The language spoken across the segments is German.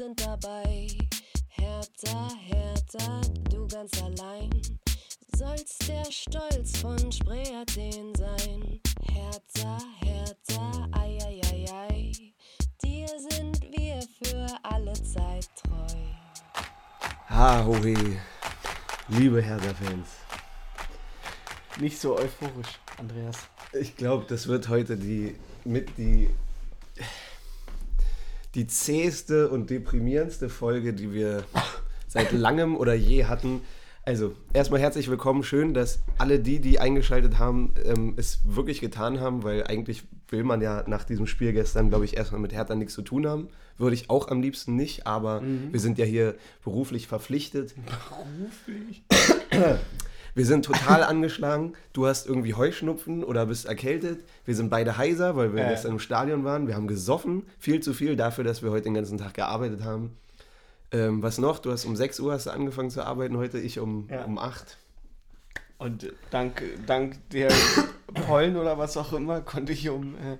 wir sind dabei. Hertha, Hertha, du ganz allein. Sollst der Stolz von Spree Athen sein. Hertha, Hertha, ei, ei, ei, ei. Dir sind wir für alle Zeit treu. Ha, hohe, liebe Hertha-Fans. Nicht so euphorisch, Andreas. Ich glaube, das wird heute die mit die die zäheste und deprimierendste Folge, die wir seit langem oder je hatten. Also, erstmal herzlich willkommen. Schön, dass alle die, die eingeschaltet haben, ähm, es wirklich getan haben, weil eigentlich will man ja nach diesem Spiel gestern, glaube ich, erstmal mit Hertha nichts zu tun haben. Würde ich auch am liebsten nicht, aber wir sind ja hier beruflich verpflichtet. Beruflich? Wir sind total angeschlagen. Du hast irgendwie Heuschnupfen oder bist erkältet. Wir sind beide heiser, weil wir Ja. gestern im Stadion waren. Wir haben gesoffen. Viel zu viel dafür, dass wir heute den ganzen Tag gearbeitet haben. Ähm, was noch? Du hast um 6 Uhr hast du angefangen zu arbeiten heute, ich um, Ja. um 8. Und dank, dank der Pollen oder was auch immer konnte ich um, äh,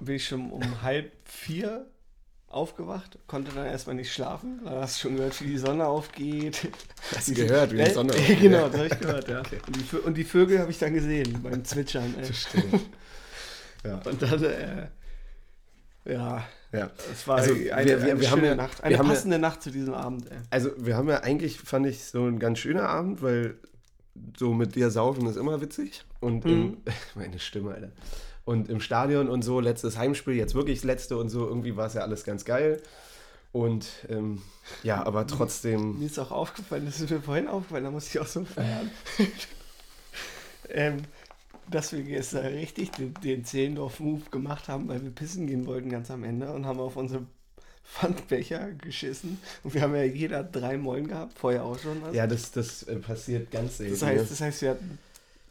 bin ich schon um halb vier aufgewacht, konnte dann erstmal nicht schlafen. Da hast du schon gehört, wie die Sonne aufgeht. Hast du gehört, wie die Sonne aufgeht? Genau, das habe ich gehört, ja. Und, die, und die Vögel habe ich dann gesehen beim Zwitschern. Ey. Stimmt. Ja. Und dann, äh, ja, ja. es war Also, eine, wir- eine wir- wir haben ja- Nacht. wir Eine haben ja- passende Nacht zu diesem Abend. Ey. Also, wir haben ja eigentlich, fand ich, so ein ganz schöner Abend, weil so mit dir saufen ist immer witzig. Und im, meine Stimme, Alter. Und im Stadion und so, letztes Heimspiel, jetzt wirklich das letzte und so, irgendwie war es ja alles ganz geil. Und ähm, ja, aber trotzdem, Mir ist auch aufgefallen, das ist mir vorhin aufgefallen, da muss ich auch so feiern. ähm, dass wir gestern richtig den, den Zehlendorf-Move gemacht haben, weil wir pissen gehen wollten ganz am Ende und haben auf unsere Pfandbecher geschissen. Und wir haben ja jeder drei Mollen gehabt, vorher auch schon. was. ja, das, das äh, passiert ganz selten. das, heißt, das heißt, wir hatten,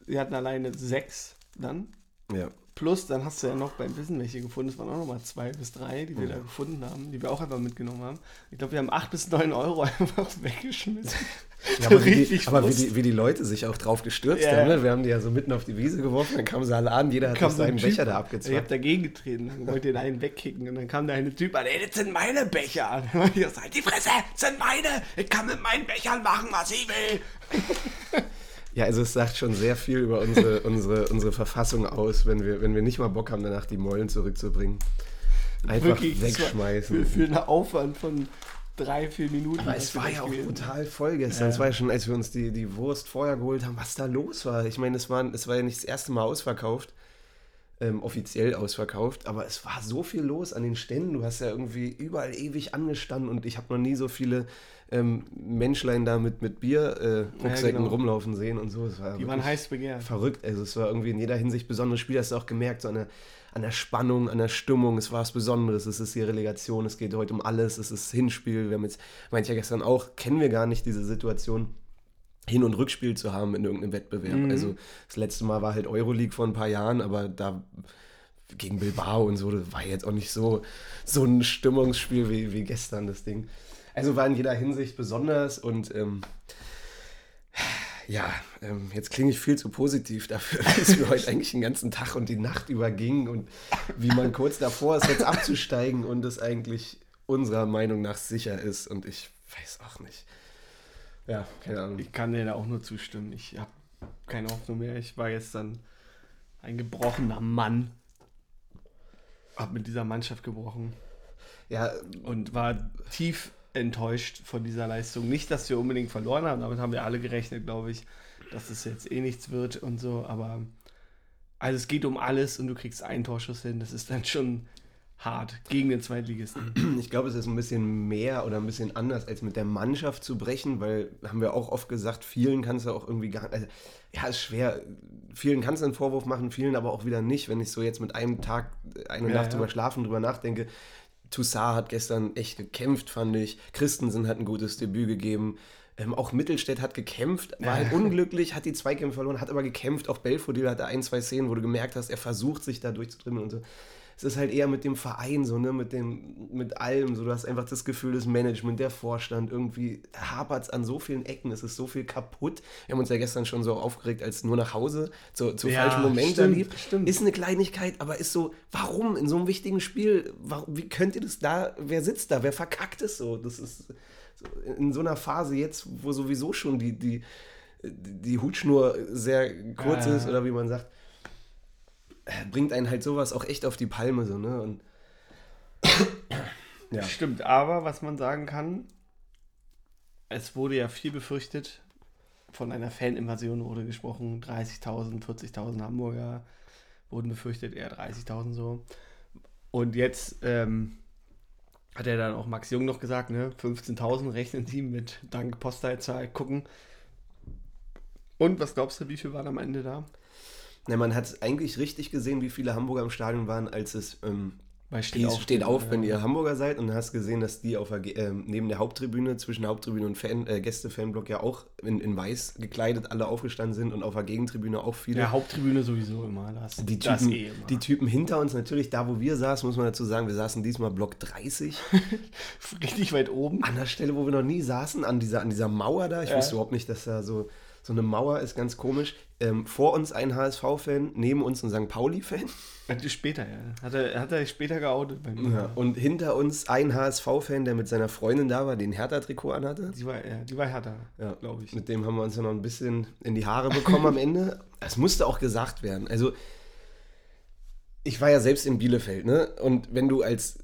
wir hatten alleine sechs dann. ne? ja. Plus, dann hast du ja noch beim Wissen welche gefunden. Es waren auch nochmal zwei bis drei, die wir Ja. da gefunden haben, die wir auch einfach mitgenommen haben. Ich glaube, wir haben acht bis neun Euro einfach weggeschmissen. Ja, aber wie die, Richtig aber wie die, wie die Leute sich auch drauf gestürzt Ja, haben. Ne? Wir haben die ja so mitten auf die Wiese geworfen, dann kamen sie alle an, jeder hat so seinen Typ Becher da an. Ich habe dagegen getreten, dann wollte den einen wegkicken und dann kam der eine Typ an, ey, das sind meine Becher. Dann habe ich gesagt, die Fresse, das sind meine, ich kann mit meinen Bechern machen, was ich will. Ja, also es sagt schon sehr viel über unsere, unsere, unsere Verfassung aus, wenn wir, wenn wir nicht mal Bock haben, danach die Mollen zurückzubringen. Einfach Wirklich, wegschmeißen. Für, für einen Aufwand von drei, vier Minuten. Aber es war ja auch gewesen. brutal voll gestern. Es war ja schon, als wir uns die, die Wurst vorher geholt haben, was da los war. Ich meine, es war, es war ja nicht das erste Mal ausverkauft, ähm, offiziell ausverkauft, aber es war so viel los an den Ständen. Du hast ja irgendwie überall ewig angestanden und ich habe noch nie so viele ähm, Menschlein da mit, mit Bier-Rucksäcken genau. rumlaufen sehen und so. Es war Die waren heiß begehrt. verrückt. Also es war irgendwie in jeder Hinsicht besonderes Spiel. Hast du auch gemerkt, so an der, an der Spannung, an der Stimmung. Es war was Besonderes. Es ist die Relegation. Es geht heute um alles. Es ist Hinspiel. Wir haben jetzt, meinte ich ja gestern auch, kennen wir gar nicht diese Situation. Hin- und Rückspiel zu haben in irgendeinem Wettbewerb. Mhm. Also das letzte Mal war halt Euroleague vor ein paar Jahren, aber da gegen Bilbao und so, das war jetzt auch nicht so, so ein Stimmungsspiel wie, wie gestern das Ding. Also war in jeder Hinsicht besonders und ähm, ja, ähm, jetzt klinge ich viel zu positiv dafür, wie es mir heute eigentlich den ganzen Tag und die Nacht überging und wie man kurz davor ist, jetzt abzusteigen und es eigentlich unserer Meinung nach sicher ist und ich weiß auch nicht. Ja, keine Ahnung. Ich kann dir da auch nur zustimmen. Ich habe keine Hoffnung mehr. Ich war jetzt dann ein gebrochener Mann. Hab mit dieser Mannschaft gebrochen Ja, und war tief enttäuscht von dieser Leistung. Nicht, dass wir unbedingt verloren haben, damit haben wir alle gerechnet, glaube ich, dass es jetzt eh nichts wird und so, aber also es geht um alles und du kriegst einen Torschuss hin, das ist dann schon hart gegen den Zweitligisten. Ich glaube, es ist ein bisschen mehr oder ein bisschen anders, als mit der Mannschaft zu brechen, weil, haben wir auch oft gesagt, vielen kannst du auch irgendwie gar also, ja, ist schwer. Vielen kannst du einen Vorwurf machen, vielen aber auch wieder nicht. Wenn ich so jetzt mit einem Tag, eine Ja, Nacht ja. drüber schlafen, drüber nachdenke, Toussaint hat gestern echt gekämpft, fand ich. Christensen hat ein gutes Debüt gegeben. Ähm, auch Mittelstädt hat gekämpft, war halt unglücklich, hat die Zweikämpfe verloren, hat aber gekämpft. Auch Belfodil hatte ein, zwei Szenen, wo du gemerkt hast, er versucht sich da durchzudrimmeln und so. Es ist halt eher mit dem Verein so, ne, mit dem, mit allem. So, du hast einfach das Gefühl, das Management, der Vorstand, irgendwie hapert es an so vielen Ecken, es ist so viel kaputt. Wir haben uns ja gestern schon so aufgeregt, als nur nach Hause zu, zu Ja, falschen Momenten lief. stimmt. Ist eine Kleinigkeit, aber ist so, warum in so einem wichtigen Spiel, warum, wie könnt ihr das da, wer sitzt da, wer verkackt es so? Das ist in so einer Phase jetzt, wo sowieso schon die, die, die Hutschnur sehr kurz ja. ist oder wie man sagt, äh, bringt einen halt sowas auch echt auf die Palme so, ne? Und ja. Stimmt, aber was man sagen kann, es wurde ja viel befürchtet, von einer Faninvasion wurde gesprochen, 30.000, 40.000 Hamburger wurden befürchtet, eher 30.000 so. Und jetzt ähm, hat er dann auch Max Jung noch gesagt, ne, 15.000 rechnen die mit dank Postleitzahl gucken. Und was glaubst du, wie viel waren am Ende da? Na, man hat eigentlich richtig gesehen, wie viele Hamburger im Stadion waren, als es ähm, Bei hieß, steht auf, ja. wenn ihr Hamburger seid und hast gesehen, dass die auf der, ähm, neben der Haupttribüne, zwischen Haupttribüne und Fan, äh, Gäste-Fanblock ja auch in, in weiß gekleidet alle aufgestanden sind und auf der Gegentribüne auch viele. Ja, Haupttribüne sowieso immer. Das, Die das Typen, eh immer. die Typen hinter uns, natürlich da, wo wir saßen, muss man dazu sagen, wir saßen diesmal Block 30. richtig weit oben. an der Stelle, wo wir noch nie saßen, an dieser, an dieser Mauer da. Ich Ja. wusste überhaupt nicht, dass da so, so eine Mauer ist, ganz komisch. Ähm, vor uns ein HSV-Fan, neben uns ein St. Pauli-Fan. Er Später, ja. Hat er, hat er später geoutet bei mir. Ja. Und hinter uns ein HSV-Fan, der mit seiner Freundin da war, den Hertha-Trikot anhatte. Die war, ja, die war härter, Ja, glaube ich. Mit dem haben wir uns ja noch ein bisschen in die Haare bekommen am Ende. Es musste auch gesagt werden. Also, ich war ja selbst in Bielefeld, ne? Und wenn du als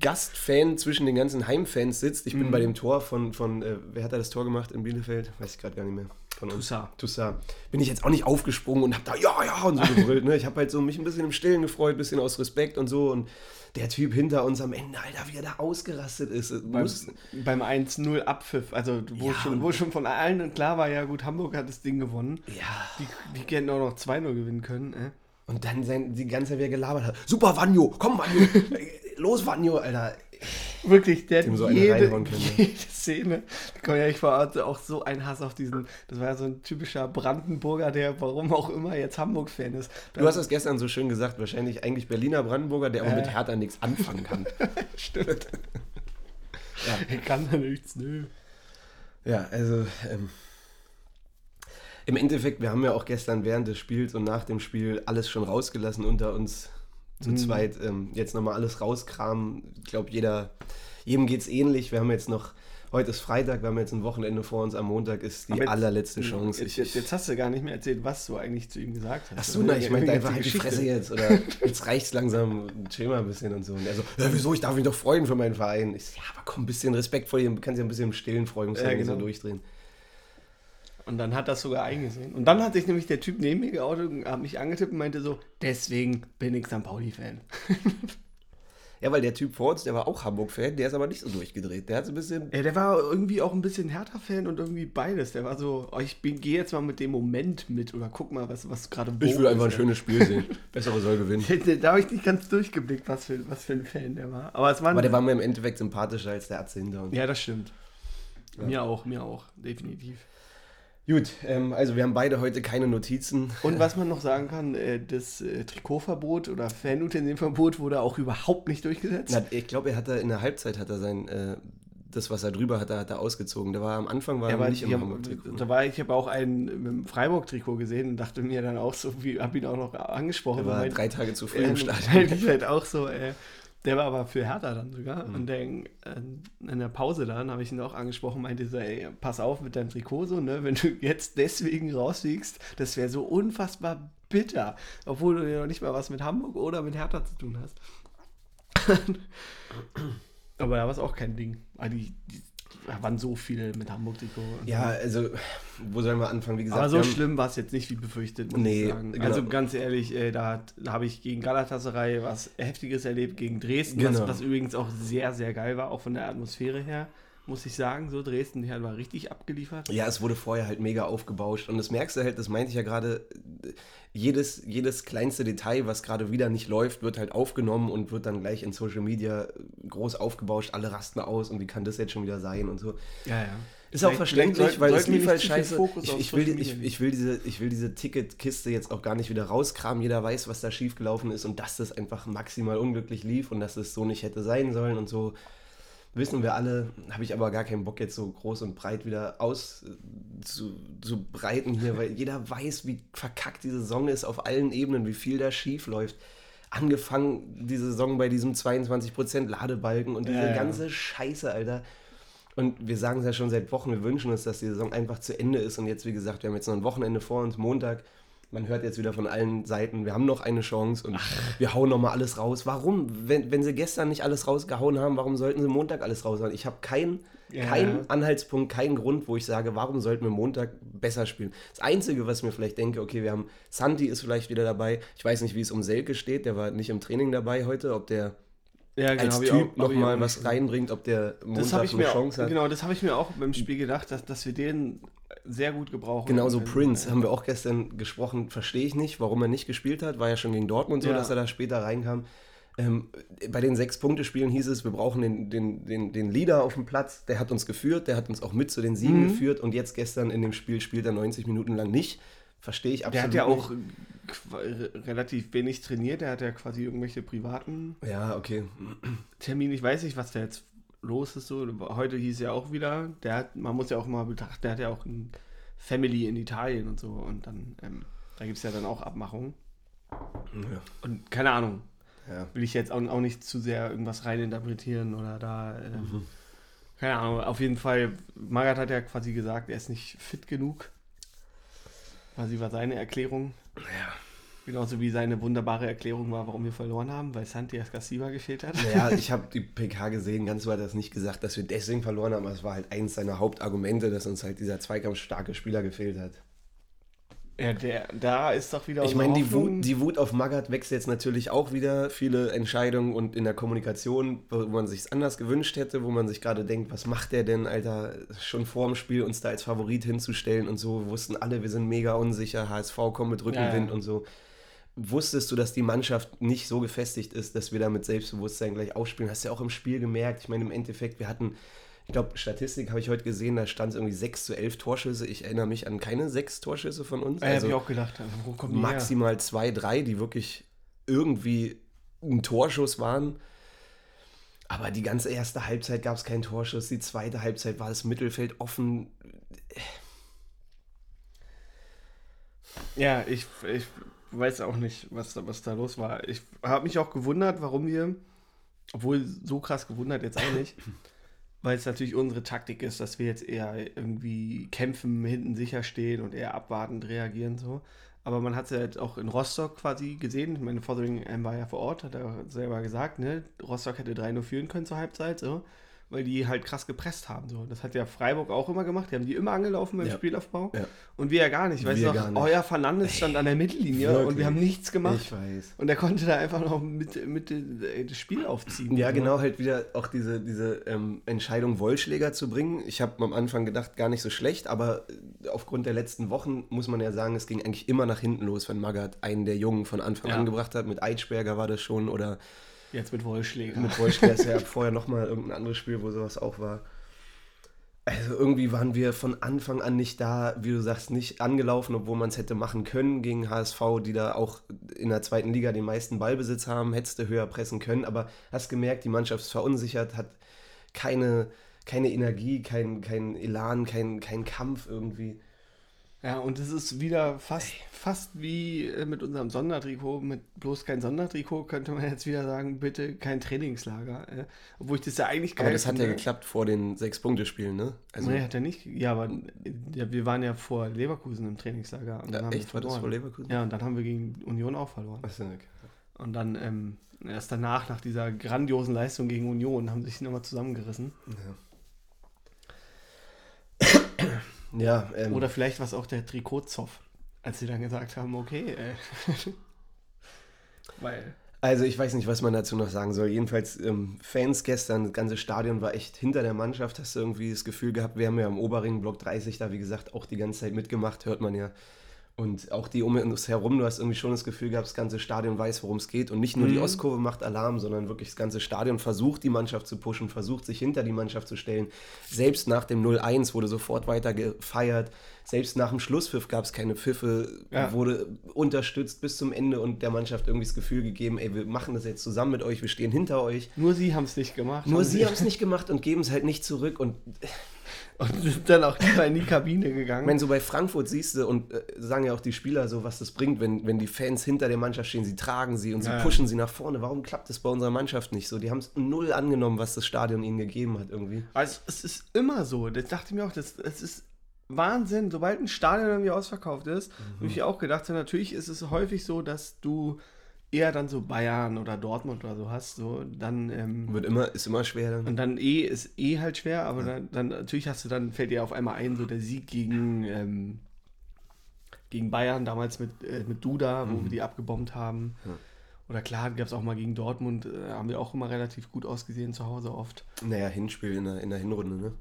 Gastfan zwischen den ganzen Heimfans sitzt, ich bin Mhm. bei dem Tor von, von äh, wer hat da das Tor gemacht in Bielefeld? Weiß ich gerade gar nicht mehr. Von uns. Toussaint. Toussaint. Bin ich jetzt auch nicht aufgesprungen und hab da ja, ja und so gebrüllt, ne? Ich habe halt so mich ein bisschen im Stillen gefreut, ein bisschen aus Respekt und so und der Typ hinter uns am Ende, Alter, wie er da ausgerastet ist. Beim, Muss, beim 1-0 Abpfiff, also wo, Ja, schon, wo schon von allen klar war, ja gut, Hamburg hat das Ding gewonnen. ja. Die, die hätten auch noch 2-0 gewinnen können. Äh? Und dann sein, die ganze Zeit, wie er gelabert hat. Super, Vanjo, komm, Vanjo. Los, Vanjo, Alter. Wirklich, der hat so eine jede, jede Szene. Komm, ja, ich war auch so ein Hass auf diesen, das war ja so ein typischer Brandenburger, der warum auch immer jetzt Hamburg-Fan ist. Du hast das gestern so schön gesagt, wahrscheinlich eigentlich Berliner Brandenburger, der Äh. mit Hertha nichts anfangen kann. Stimmt. Ich kann da nichts, nö. ja, also ähm, im Endeffekt, wir haben ja auch gestern während des Spiels und nach dem Spiel alles schon rausgelassen unter uns zu Mhm. zweit. Ähm, jetzt nochmal alles rauskramen. Ich glaube, jeder, jedem geht es ähnlich. Wir haben jetzt noch, heute ist Freitag, wir haben jetzt ein Wochenende vor uns. Am Montag ist die jetzt- allerletzte Chance. Jetzt, jetzt, jetzt hast du gar nicht mehr erzählt, was du eigentlich zu ihm gesagt hast. Ach so, nein, ich meinte einfach halt die. Fresse jetzt. Oder jetzt reicht's langsam, chill mal ein bisschen und so. Und er so, ja, wieso, ich darf mich doch freuen für meinen Verein. Ich so, ja, aber komm, ein bisschen Respekt vor dir, du kannst ja ein bisschen im Stillen freuen, musst ja, Ja, nicht so genau. durchdrehen. Und dann hat das sogar eingesehen. Und dann hat sich nämlich der Typ neben mir geoutet und hat mich angetippt und meinte so, deswegen bin ich St. Pauli-Fan. Ja, weil der Typ vor uns, der war auch Hamburg-Fan, der ist aber nicht so durchgedreht. Der hat so ein bisschen. Ja, der war irgendwie auch ein bisschen Hertha-Fan und irgendwie beides. Der war so, oh, ich gehe jetzt mal mit dem Moment mit oder guck mal, was, was gerade Ich will einfach ein schönes Spiel sehen. Bessere soll gewinnen. Da habe ich nicht ganz durchgeblickt, was für, was für ein Fan der war. Aber es war, Aber der war mir im Endeffekt sympathischer als der Atze hinter uns. Ja, das stimmt. Mir auch, mir auch, definitiv. Gut, ähm, also wir haben beide heute keine Notizen. Und was man noch sagen kann, äh, das äh, Trikotverbot oder Fanutensilverbot wurde auch überhaupt nicht durchgesetzt. Na, ich glaube, er hat da in der Halbzeit hat er sein, äh, das, was er drüber hatte, hat er ausgezogen. Der war am Anfang war Ja, er nicht im Hamburg-Trikot. da war ich habe auch einen mit dem Freiburg-Trikot gesehen und dachte mir dann auch so, wie habe ihn auch noch angesprochen. Er war drei Tage zu früh äh, im Stadion. ich halt auch so, äh, der war aber für Hertha dann sogar. Mhm. Und der, äh, in der Pause dann habe ich ihn auch angesprochen, meinte so, ey, pass auf mit deinem Trikot so, ne? Wenn du jetzt deswegen rausfliegst, das wäre so unfassbar bitter, obwohl du ja noch nicht mal was mit Hamburg oder mit Hertha zu tun hast. aber da war es auch kein Ding. Weil die, die waren so viele mit Hamburg-Trikot. und Ja, also, wo sollen wir anfangen? Wie gesagt, aber so schlimm war es jetzt nicht wie befürchtet, muss Nee, ich sagen. genau. Also ganz ehrlich, äh, da, da habe ich gegen Galatasaray was Heftiges erlebt, gegen Dresden, Genau. was, was übrigens auch sehr, sehr geil war, auch von der Atmosphäre her. Muss ich sagen. So, Dresden die war richtig abgeliefert. Ja, es wurde vorher halt mega aufgebauscht. Und das merkst du halt, das meinte ich ja gerade, jedes, jedes kleinste Detail, was gerade wieder nicht läuft, wird halt aufgenommen und wird dann gleich in Social Media groß aufgebauscht. Alle rasten aus und wie kann das jetzt schon wieder sein und so. Ja, ja. Ist auch verständlich, weil es lief halt scheiße. Ich, ich, will, ich, ich, will diese, ich will diese Ticketkiste jetzt auch gar nicht wieder rauskramen. Jeder weiß, was da schiefgelaufen ist und dass das einfach maximal unglücklich lief und dass es so nicht hätte sein sollen und so. Wissen wir alle, habe ich aber gar keinen Bock jetzt so groß und breit wieder aus äh, zu, zu breiten hier, weil jeder weiß, wie verkackt diese Saison ist auf allen Ebenen, wie viel da schief läuft. Angefangen die Saison bei diesem 22% Ladebalken und diese Ja, ja. ganze Scheiße, Alter. Und wir sagen es ja schon seit Wochen, wir wünschen uns, dass die Saison einfach zu Ende ist. Und jetzt, wie gesagt, wir haben jetzt noch ein Wochenende vor uns, Montag. Man hört jetzt wieder von allen Seiten, wir haben noch eine Chance und wir hauen noch mal alles raus. Warum? Wenn, wenn sie gestern nicht alles rausgehauen haben, warum sollten sie Montag alles raushauen? Ich habe keinen Ja. keinen Anhaltspunkt, keinen Grund, wo ich sage, warum sollten wir Montag besser spielen. Das Einzige, was mir vielleicht denke, okay, wir haben, Santi ist vielleicht wieder dabei. Ich weiß nicht, wie es um Selke steht, der war nicht im Training dabei heute, ob der Ja, als hab ich Typ nochmal was reinbringt, ob der Montag eine Chance hat. genau, das habe ich mir auch beim Spiel gedacht, dass, dass wir den sehr gut gebrauchen. Genauso. Prince, haben wir auch gestern gesprochen, verstehe ich nicht, warum er nicht gespielt hat. War ja schon gegen Dortmund so, Ja. dass er da später reinkam. Ähm, bei den Sechs-Punkte-Spielen hieß es, wir brauchen den, den, den, den Leader auf dem Platz. Der hat uns geführt, der hat uns auch mit zu den Siegen Mhm. geführt und jetzt gestern in dem Spiel spielt er 90 Minuten lang nicht. Verstehe ich Der absolut hat ja auch nicht. re- relativ wenig trainiert, der hat ja quasi irgendwelche privaten Ja, okay. Termine. Ich weiß nicht, was da jetzt los ist. So. Heute hieß ja auch wieder, der hat, man muss ja auch mal betrachten, der hat ja auch ein Family in Italien und so. Und dann, ähm, da gibt es ja dann auch Abmachungen. Ja. Und keine Ahnung, Ja. will ich jetzt auch, auch nicht zu sehr irgendwas reininterpretieren oder da. Ähm, Keine Ahnung, auf jeden Fall, Magath hat ja quasi gesagt, er ist nicht fit genug. Quasi war seine Erklärung. Ja. Genauso wie seine wunderbare Erklärung war, warum wir verloren haben, weil Santi Escasiba gefehlt hat. Naja, ich habe die PK gesehen, ganz so hat er es nicht gesagt, dass wir deswegen verloren haben, aber es war halt eins seiner Hauptargumente, dass uns halt dieser zweikampfstarke Spieler gefehlt hat. Ja, der, da ist doch wieder Ich meine, die. Wut, die Wut auf Magath wächst jetzt natürlich auch wieder. Viele Entscheidungen und in der Kommunikation, wo man sich anders gewünscht hätte, wo man sich gerade denkt, was macht der denn, Alter, schon vor dem Spiel uns da als Favorit hinzustellen und so. Wussten alle, wir sind mega unsicher, HSV kommt mit Rückenwind Ja, ja. und so. Wusstest du, dass die Mannschaft nicht so gefestigt ist, dass wir da mit Selbstbewusstsein gleich aufspielen? Hast du ja auch im Spiel gemerkt. Ich meine, im Endeffekt, wir hatten, ich glaube, Statistik habe ich heute gesehen, da stand es irgendwie 6 zu 11 Torschüsse. Ich erinnere mich an keine sechs Torschüsse von uns. ja, hab ich auch gedacht, wo kommen die her? maximal zwei, drei, die wirklich irgendwie ein Torschuss waren. Aber die ganze erste Halbzeit gab es keinen Torschuss. Die zweite Halbzeit war das Mittelfeld offen. Ja, ich, ich weiß auch nicht, was da, was da los war. Ich habe mich auch gewundert, warum wir, obwohl so krass gewundert jetzt auch nicht, weil es natürlich unsere Taktik ist, dass wir jetzt eher irgendwie kämpfen, hinten sicher stehen und eher abwartend reagieren so. Aber man hat es ja halt auch in Rostock quasi gesehen. Meine Fotheringham war ja vor Ort, hat er selber gesagt, ne? Rostock hätte 3-0 führen können zur Halbzeit, so, weil die halt krass gepresst haben. So. Das hat ja Freiburg auch immer gemacht. Die haben die immer angelaufen beim Ja. Spielaufbau. Ja. Und wir ja gar nicht. Weißt Wir du noch, euer Fernandes stand an der Mittellinie Wirklich. und wir haben nichts gemacht. Ich weiß. Und er konnte da einfach noch mit, mit äh, das Spiel aufziehen. Ja, genau, halt wieder auch diese, diese ähm, Entscheidung, Wollschläger zu bringen. Ich habe am Anfang gedacht, gar nicht so schlecht, aber äh, aufgrund der letzten Wochen muss man ja sagen, es ging eigentlich immer nach hinten los, wenn Magath einen der Jungen von Anfang Ja. an gebracht hat. Mit Eitschberger war das schon oder Jetzt mit Wollschläger. Mit Wollschläger ist ja vorher nochmal irgendein anderes Spiel, wo sowas auch war. Also irgendwie waren wir von Anfang an nicht da, wie du sagst, nicht angelaufen, obwohl man es hätte machen können gegen HSV, die da auch in der zweiten Liga den meisten Ballbesitz haben, hättest du höher pressen können, aber hast gemerkt, die Mannschaft ist verunsichert, hat keine, keine Energie, kein, kein Elan, kein, kein Kampf irgendwie. Ja, und es ist wieder fast, fast wie äh, mit unserem Sondertrikot, mit bloß kein Sondertrikot, könnte man jetzt wieder sagen, bitte kein Trainingslager. Äh, obwohl ich das ja eigentlich geil Aber das hat ja geklappt vor den Sechs-Punkte-Spielen, ne? Also, nee, hat er nicht. Ja, aber ja, wir waren ja vor Leverkusen im Trainingslager. Und dann ja, haben wir echt, war das vor Leverkusen? Ja, und dann haben wir gegen Union auch verloren. Achso, okay. Und dann ähm, erst danach, nach dieser grandiosen Leistung gegen Union, haben sie sich nochmal zusammengerissen. Ja, ähm, Oder vielleicht war es auch der Trikotzoff, als sie dann gesagt haben, okay, äh, weil Also ich weiß nicht, was man dazu noch sagen soll. Jedenfalls ähm, Fans gestern, das ganze Stadion war echt hinter der Mannschaft. Hast du irgendwie das Gefühl gehabt, wir haben ja am Oberring Block 30 da, wie gesagt, auch die ganze Zeit mitgemacht, hört man ja. Und auch die um uns herum, du hast irgendwie schon das Gefühl gehabt, das ganze Stadion weiß, worum es geht. Und nicht nur die Mhm. Ostkurve macht Alarm, sondern wirklich das ganze Stadion versucht, die Mannschaft zu pushen, versucht, sich hinter die Mannschaft zu stellen. Selbst nach dem 0-1 wurde sofort weiter gefeiert. Selbst nach dem Schlusspfiff gab es keine Pfiffe, Ja. wurde unterstützt bis zum Ende und der Mannschaft irgendwie das Gefühl gegeben, ey, wir machen das jetzt zusammen mit euch, wir stehen hinter euch. Nur sie haben es nicht gemacht. Nur sie haben es nicht gemacht und geben es halt nicht zurück. Und Und sind dann auch lieber in die Kabine gegangen. meine, so bei Frankfurt siehst du und äh, sagen ja auch die Spieler so, was das bringt, wenn, wenn die Fans hinter der Mannschaft stehen, sie tragen sie und sie Ja, pushen sie nach vorne. Warum klappt das bei unserer Mannschaft nicht so? Die haben es null angenommen, was das Stadion ihnen gegeben hat irgendwie. Also es ist immer so. Das dachte ich mir auch, das, das ist Wahnsinn. Sobald ein Stadion irgendwie ausverkauft ist, Mhm. habe ich auch gedacht, natürlich ist es häufig so, dass du eher dann so Bayern oder Dortmund oder so hast. So, dann, ähm, Wird immer, ist immer schwer dann. und dann eh ist eh halt schwer, aber dann, dann natürlich hast du dann, fällt dir auf einmal ein, so der Sieg gegen, ähm, gegen Bayern, damals mit, äh, mit Duda, wo wir die abgebombt haben. Ja. Oder klar, gab es auch mal gegen Dortmund, äh, haben wir auch immer relativ gut ausgesehen zu Hause oft. Naja, Hinspiel in der, in der Hinrunde, ne?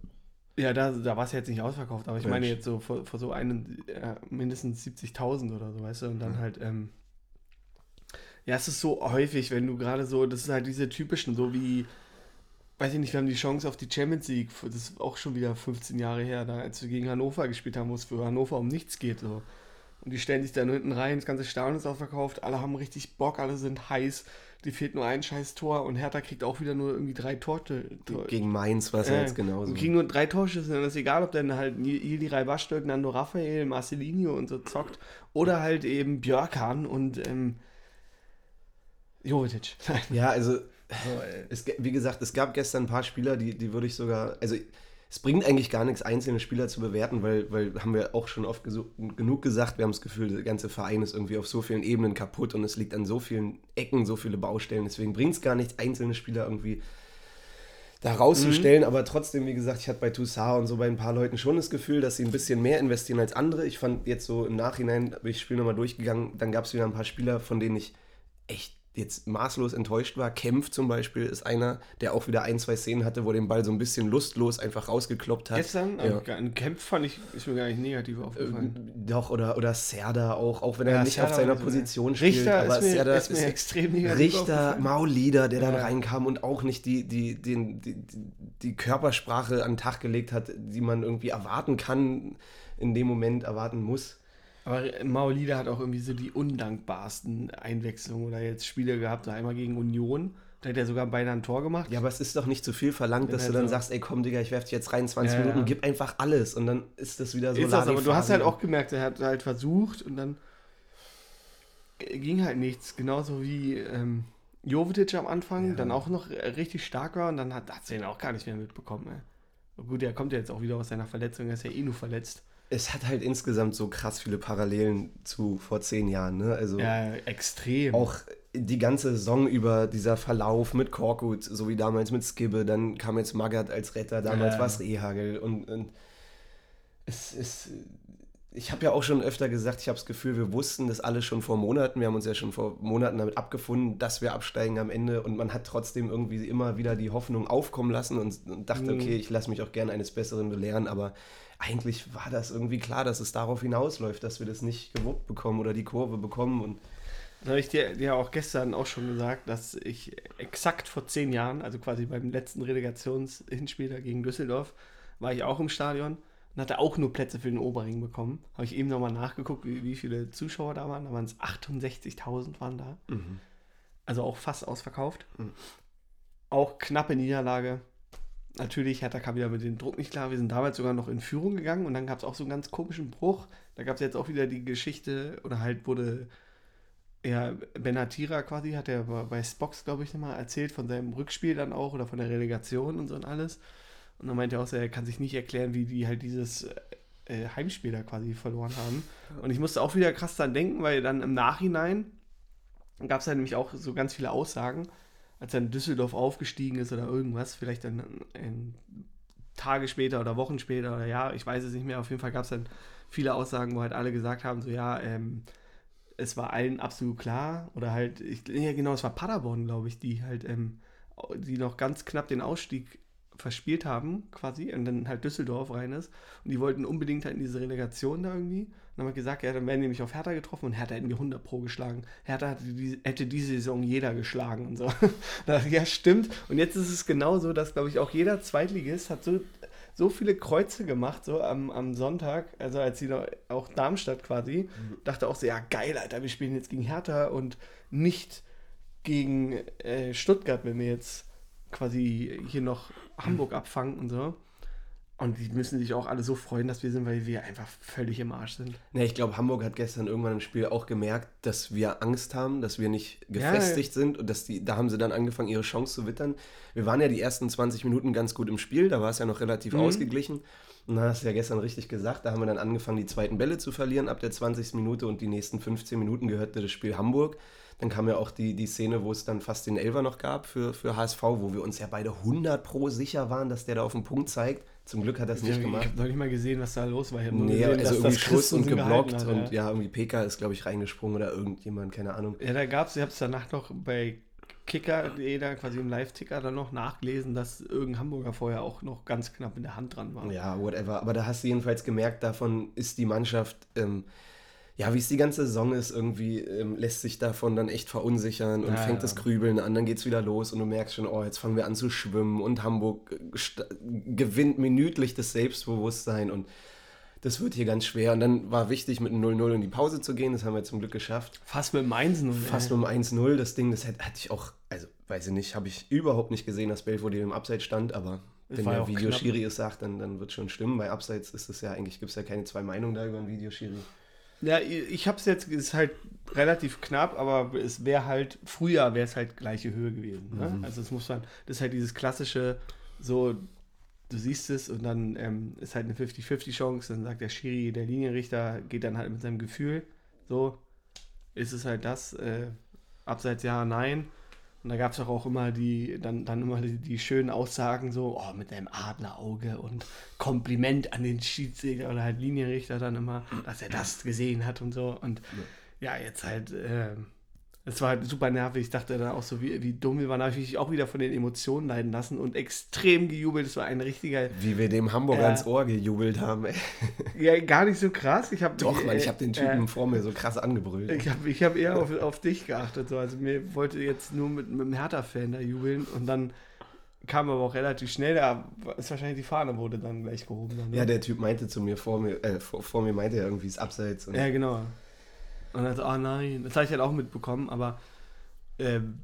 Ja, da, da war es jetzt nicht ausverkauft, aber ich Ja, meine jetzt so vor, vor so einen, äh, mindestens 70.000 oder so, weißt du, und dann Ja. halt, ähm, ja, es ist so häufig, wenn du gerade so, das ist halt diese typischen, so wie, weiß ich nicht, wir haben die Chance auf die Champions League, das ist auch schon wieder 15 Jahre her, da, als wir gegen Hannover gespielt haben, wo es für Hannover um nichts geht, so. Und die stellen sich da hinten rein, das ganze Stadion ist ausverkauft, alle haben richtig Bock, alle sind heiß, die fehlt nur ein scheiß Tor und Hertha kriegt auch wieder nur irgendwie drei Torte. Tor Gegen Mainz war es ja äh, jetzt genauso. Und kriegen nur drei Torschüsse, dann ist egal, ob dann halt Ili Raibastök, Nando Raphael, Marcelinho und so zockt oder halt eben Björkan und ähm, Jovetic. Ja, also So, Es, wie gesagt, es gab gestern ein paar Spieler, die, die würde ich sogar, also es bringt eigentlich gar nichts, einzelne Spieler zu bewerten, weil, weil haben wir auch schon oft genug gesagt, wir haben das Gefühl, der ganze Verein ist irgendwie auf so vielen Ebenen kaputt und es liegt an so vielen Ecken, so viele Baustellen, deswegen bringt es gar nichts, einzelne Spieler irgendwie da rauszustellen, aber trotzdem, wie gesagt, ich hatte bei Toussaint und so bei ein paar Leuten schon das Gefühl, dass sie ein bisschen mehr investieren als andere. Ich fand jetzt so im Nachhinein, bin ich das Spiel nochmal durchgegangen, dann gab es wieder ein paar Spieler, von denen ich echt jetzt maßlos enttäuscht war. Kempf zum Beispiel ist einer, der auch wieder ein, zwei Szenen hatte, wo den Ball so ein bisschen lustlos einfach rausgekloppt hat. gestern, Ja. Camp fand ich, ist mir gar nicht negativ aufgefallen. Ähm, Doch, oder, oder Serda auch, auch wenn er Ja, nicht Serda auf seiner ne? Position spielt. Richter aber ist mir, Serda ist mir extrem negativ Richter. Maulida, der dann Ja. reinkam und auch nicht die, die, den, die, die, die Körpersprache an den Tag gelegt hat, die man irgendwie erwarten kann, in dem Moment erwarten muss. Aber Maolida hat auch irgendwie so die undankbarsten Einwechslungen oder jetzt Spiele gehabt, so einmal gegen Union. Da hat er sogar beinahe ein Tor gemacht. Ja, aber es ist doch nicht zu viel verlangt, dass Ja, du dann also- sagst, ey komm Digga, ich werf dich jetzt rein 20 Ja, Minuten, ja. gib einfach alles und dann ist das wieder so ist das, aber du hast halt auch gemerkt, er hat halt versucht und dann ging halt nichts. Genauso wie ähm, Jovetic am Anfang, dann auch noch richtig stark war und dann hat hat sie ihn auch gar nicht mehr mitbekommen. Ey. Gut, er kommt ja jetzt auch wieder aus seiner Verletzung, er ist ja eh nur verletzt. Es hat halt insgesamt so krass viele Parallelen zu vor zehn Jahren, ne? Also Ja, extrem. auch die ganze Saison über dieser Verlauf mit Korkut, so wie damals mit Skibbe, dann kam jetzt Magath als Retter, damals Ja. war es Rehagel und, und es ist. Ich habe ja auch schon öfter gesagt, ich habe das Gefühl, wir wussten das alles schon vor Monaten. Wir haben uns ja schon vor Monaten damit abgefunden, dass wir absteigen am Ende. Und man hat trotzdem irgendwie immer wieder die Hoffnung aufkommen lassen und, und dachte, Mhm. okay, ich lasse mich auch gerne eines Besseren belehren. Aber eigentlich war das irgendwie klar, dass es darauf hinausläuft, dass wir das nicht gewuppt bekommen oder die Kurve bekommen. Und Das habe ich dir, dir auch gestern auch schon gesagt, dass ich exakt vor zehn Jahren, also quasi beim letzten Relegationshinspiel da gegen Düsseldorf, war ich auch im Stadion und hatte auch nur Plätze für den Oberring bekommen. Habe ich eben nochmal nachgeguckt, wie, wie viele Zuschauer da waren. Da waren es 68.000 waren da. Also auch fast ausverkauft. Mhm. Auch knappe Niederlage. Natürlich, Hertha kam wieder mit dem Druck nicht klar. Wir sind damals sogar noch in Führung gegangen und dann gab es auch so einen ganz komischen Bruch. Da gab es jetzt auch wieder die Geschichte, oder halt wurde ja, Benatira quasi, hat er bei- Spox, glaube ich, nochmal erzählt, von seinem Rückspiel dann auch oder von der Relegation und so und alles. Und dann meinte er auch, er kann sich nicht erklären, wie die halt dieses äh, Heimspiel da quasi verloren haben. Und ich musste auch wieder krass dran denken, weil dann im Nachhinein gab es ja nämlich auch so ganz viele Aussagen, als dann Düsseldorf aufgestiegen ist oder irgendwas, vielleicht dann ein, Tage später oder Wochen später oder ja, ich weiß es nicht mehr. Auf jeden Fall gab es dann viele Aussagen, wo halt alle gesagt haben, so ja, ähm, es war allen absolut klar, oder halt, ich, ja genau, es war Paderborn, glaube ich, die halt, ähm, die noch ganz knapp den Ausstieg verspielt haben, quasi, und dann halt Düsseldorf rein ist. Und die wollten unbedingt halt in diese Relegation da irgendwie. Und dann haben wir gesagt, ja, dann werden die nämlich auf Hertha getroffen und Hertha hätten wir 100 Pro geschlagen. Hertha die, hätte diese Saison jeder geschlagen und so. ja, stimmt. Und jetzt ist es genau so, dass, glaube ich, auch jeder Zweitligist hat so, so viele Kreuze gemacht, so am, am Sonntag, also als sie noch, auch Darmstadt quasi, mhm. dachte auch so, ja, geil, Alter, wir spielen jetzt gegen Hertha und nicht gegen äh, Stuttgart, wenn wir jetzt quasi hier noch Hamburg abfangen und so. Und die müssen sich auch alle so freuen, dass wir sind, weil wir einfach völlig im Arsch sind. Ne, ich glaube, Hamburg hat gestern irgendwann im Spiel auch gemerkt, dass wir Angst haben, dass wir nicht gefestigt ja, sind und dass die, da haben sie dann angefangen, ihre Chance zu wittern. Wir waren ja die ersten 20 Minuten ganz gut im Spiel, da war es ja noch relativ mhm. ausgeglichen. Und dann hast du ja gestern richtig gesagt, da haben wir dann angefangen, die zweiten Bälle zu verlieren ab der 20. Minute und die nächsten 15 Minuten gehörte das Spiel Hamburg. Dann kam ja auch die, die Szene, wo es dann fast den Elfer noch gab für, für HSV, wo wir uns ja beide 100 pro sicher waren, dass der da auf den Punkt zeigt. Zum Glück hat er es nicht gemacht. Ich habe noch nicht mal gesehen, was da los war. Ich nee, gesehen, also irgendwie Schuss und geblockt hat, und ja. ja, irgendwie PK ist, glaube ich, reingesprungen oder irgendjemand, keine Ahnung. Ja, da gab es, ich habe es danach noch bei Kicker.de da quasi im Live-Ticker dann noch nachgelesen, dass irgendein Hamburger vorher auch noch ganz knapp in der Hand dran war. Ja, whatever. Aber da hast du jedenfalls gemerkt, davon ist die Mannschaft ähm, ja, wie es die ganze Saison ist, irgendwie ähm, lässt sich davon dann echt verunsichern und ja, fängt ja. das Grübeln an, dann geht es wieder los und du merkst schon, oh, jetzt fangen wir an zu schwimmen und Hamburg äh, gewinnt minütlich das Selbstbewusstsein und das wird hier ganz schwer. Und dann war wichtig, mit einem 0-0 in die Pause zu gehen, das haben wir zum Glück geschafft. Fast mit einem 1-0. Fast mit einem 1-0, das Ding, das hätte, hatte ich auch, also weiß ich nicht, habe ich überhaupt nicht gesehen, dass Belfodil im Abseits stand, aber wenn der Videoschiri es sagt, dann, dann wird schon stimmen. Bei Abseits ist es ja eigentlich, gibt es ja keine zwei Meinungen da über einen Videoschiri. Ja, ich habe es jetzt, ist halt relativ knapp, aber es wäre halt, früher wäre es halt gleiche Höhe gewesen. Ne? Mhm. Also es muss man, das ist halt dieses klassische, so, du siehst es und dann ähm, ist halt eine 50-50 Chance, dann sagt der Schiri, der Linienrichter, geht dann halt mit seinem Gefühl, so, ist es halt das, äh, abseits ja, nein. Und da gab es auch immer die, dann, dann immer die, die, schönen Aussagen so, oh, mit einem Adlerauge und Kompliment an den Schiedsrichter oder halt Linienrichter dann immer, dass er das gesehen hat und so. Und ja, ja jetzt halt, äh, es war halt super nervig. Ich dachte dann auch so, wie, wie dumm. Wir waren natürlich auch wieder von den Emotionen leiden lassen und extrem gejubelt. Es war ein richtiger. Wie wir dem Hamburger äh, ins Ohr gejubelt haben, ey. Ja, gar nicht so krass. Ich hab, Doch, Mann, ich habe den Typen äh, vor mir so krass angebrüllt. Ich habe ich hab eher auf, auf dich geachtet. So. Also, mir wollte jetzt nur mit, mit einem Hertha-Fan da jubeln und dann kam aber auch relativ schnell, da ist wahrscheinlich die Fahne wurde dann gleich gehoben. Dann, ne? Ja, der Typ meinte zu mir, vor mir, äh, vor, vor mir meinte er irgendwie, ist abseits. ja, genau. Und dann so, oh nein, das habe ich halt auch mitbekommen, aber ähm,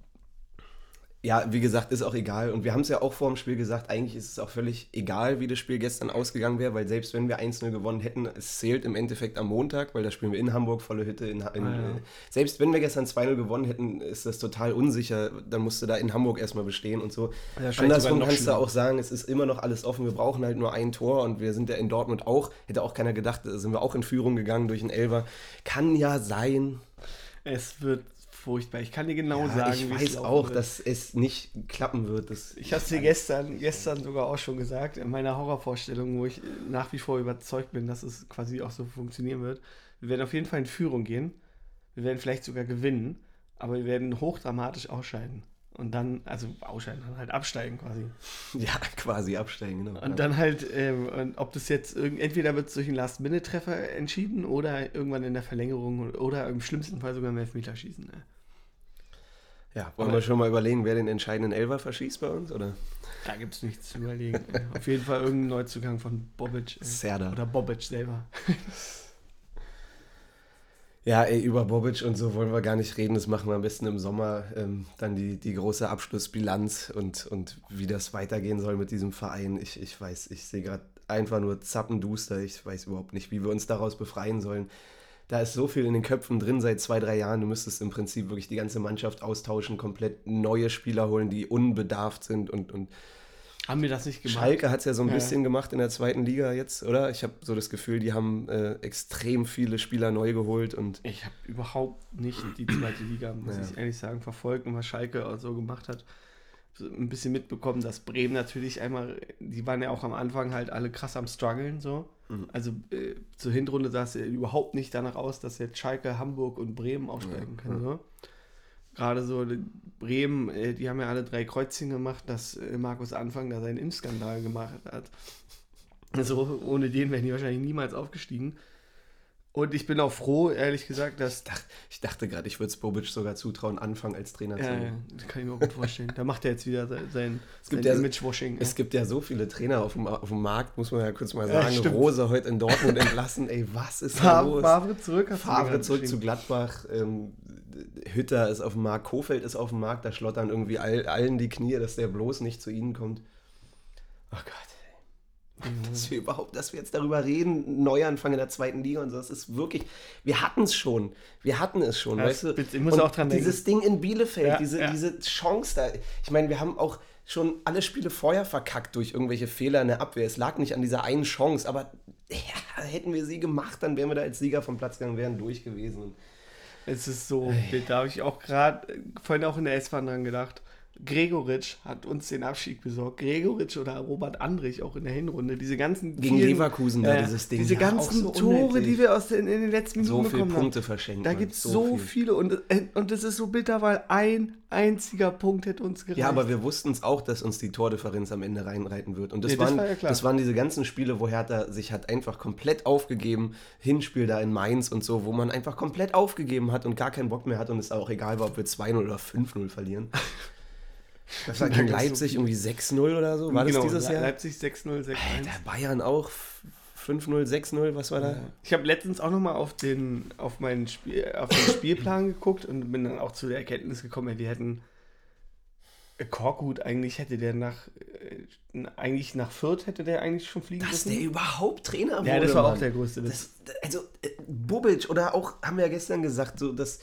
ja, wie gesagt, ist auch egal. Und wir haben es ja auch vor dem Spiel gesagt, eigentlich ist es auch völlig egal, wie das Spiel gestern ausgegangen wäre, weil selbst wenn wir 1-0 gewonnen hätten, es zählt im Endeffekt am Montag, weil da spielen wir in Hamburg, volle Hütte. In, in, ah, ja. äh, selbst wenn wir gestern 2-0 gewonnen hätten, ist das total unsicher. Dann musst du da in Hamburg erstmal bestehen und so. Ja, Andersrum kannst du auch sagen, es ist immer noch alles offen. Wir brauchen halt nur ein Tor und wir sind ja in Dortmund auch. Hätte auch keiner gedacht, da sind wir auch in Führung gegangen durch einen Elver. Kann ja sein. Es wird furchtbar. Ich kann dir genau ja, sagen, ich weiß auch, wird. dass es nicht klappen wird. Das ich habe es dir gestern, gestern sogar auch schon gesagt, in meiner Horrorvorstellung, wo ich nach wie vor überzeugt bin, dass es quasi auch so funktionieren wird. Wir werden auf jeden Fall in Führung gehen. Wir werden vielleicht sogar gewinnen, aber wir werden hochdramatisch ausscheiden. Und dann, also ausscheiden, dann halt absteigen quasi. Ja, quasi absteigen, genau. Und dann halt, ähm, ob das jetzt, entweder wird es durch einen Last-Minute-Treffer entschieden oder irgendwann in der Verlängerung oder im schlimmsten Fall sogar im Elfmeterschießen. Ne? Ja, wollen Aber wir schon mal überlegen, wer den entscheidenden Elfer verschießt bei uns, oder? Da gibt es nichts zu überlegen. Auf jeden Fall irgendein Neuzugang von Bobic. Serda. Oder Bobic selber. Ja, ey, über Bobic und so wollen wir gar nicht reden. Das machen wir am besten im Sommer. Ähm, dann die, die große Abschlussbilanz und, und wie das weitergehen soll mit diesem Verein. Ich, ich weiß, ich sehe gerade einfach nur zappenduster. Ich weiß überhaupt nicht, wie wir uns daraus befreien sollen. Da ist so viel in den Köpfen drin seit zwei, drei Jahren. Du müsstest im Prinzip wirklich die ganze Mannschaft austauschen, komplett neue Spieler holen, die unbedarft sind und, und haben wir das nicht gemacht? Schalke hat es ja so ein ja. bisschen gemacht in der zweiten Liga jetzt, oder? Ich habe so das Gefühl, die haben äh, extrem viele Spieler neu geholt und. Ich habe überhaupt nicht die zweite Liga, muss ja. ich ehrlich sagen, verfolgt und was Schalke so gemacht hat. Ein bisschen mitbekommen, dass Bremen natürlich einmal, die waren ja auch am Anfang halt alle krass am struggeln so. Also äh, zur Hinrunde sah es ja überhaupt nicht danach aus, dass jetzt Schalke, Hamburg und Bremen aufsteigen können. So. Gerade so die Bremen, äh, die haben ja alle drei Kreuzchen gemacht, dass äh, Markus Anfang da seinen Impfskandal gemacht hat. Also ohne den wären die wahrscheinlich niemals aufgestiegen. Und ich bin auch froh, ehrlich gesagt, dass. Ich dachte gerade, ich würde es Bobic sogar zutrauen, Anfang als Trainer zu Ja, ja, nehmen. das kann ich mir auch gut vorstellen. Da macht er jetzt wieder sein, sein, gibt sein ja- Image-Washing. Es gibt ja so viele Trainer auf dem, auf dem Markt, muss man ja kurz mal sagen. stimmt. Rose heute in Dortmund entlassen. Ey, was ist da los? Favre zurück, hast Favre zurück zu. Gladbach. Ähm, Hütter ist auf dem Markt, Kofeld ist auf dem Markt. Da schlottern irgendwie all, allen die Knie, dass der bloß nicht zu ihnen kommt. Oh Gott. Ey. Dass wir überhaupt, dass wir jetzt darüber reden, Neuanfang in der zweiten Liga und so, das ist wirklich, wir hatten es schon, wir hatten es schon, Ja, weißt du? ich muss und auch dran denken. Dieses Ding in Bielefeld, Ja, diese, ja. diese Chance da, ich meine, wir haben auch schon alle Spiele vorher verkackt durch irgendwelche Fehler in der Abwehr. Es lag nicht an dieser einen Chance, aber hätten wir sie gemacht, dann wären wir da als Sieger vom Platz gegangen, wären durch gewesen. Es ist so. Da habe ich auch gerade äh, vorhin auch in der S-Bahn dran gedacht. Gregoritsch hat uns den Abstieg besorgt. Gregoritsch oder Robert Andrich auch in der Hinrunde. Diese ganzen Gegen Leverkusen da äh, dieses Ding. Diese Ja, ganzen so Tore, unnötig. die wir aus den, in den letzten so Minuten viele bekommen Punkte haben. verschenkt. Da gibt es so, viel. viele und, äh, und das ist so bitter, weil ein einziger Punkt hätte uns gereicht. Ja, aber wir wussten es auch, dass uns die Tordifferenz am Ende reinreiten wird. Und das, Nee, das waren, war ja das waren diese ganzen Spiele, wo Hertha sich hat einfach komplett aufgegeben. Hinspiel da in Mainz und so, wo man einfach komplett aufgegeben hat und gar keinen Bock mehr hat und es auch egal war, ob wir 2-0 oder 5-0 verlieren. Das war gegen so Leipzig viel. irgendwie 6-0 oder so. War genau, das dieses Jahr? Leipzig 6-0, 6-1. Alter, Bayern auch 5-0, 6-0, was war da? Ich habe letztens auch nochmal auf den, auf, meinen Spiel, auf den Spielplan geguckt und bin dann auch zu der Erkenntnis gekommen, die hätten äh, Korkut eigentlich hätte der nach äh, eigentlich nach Fürth hätte der eigentlich schon fliegen Dass müssen. der überhaupt Trainer wurde. ja, das war auch Mann. der größte Witz. Das, also, äh, Bobic oder auch, haben wir ja gestern gesagt, so das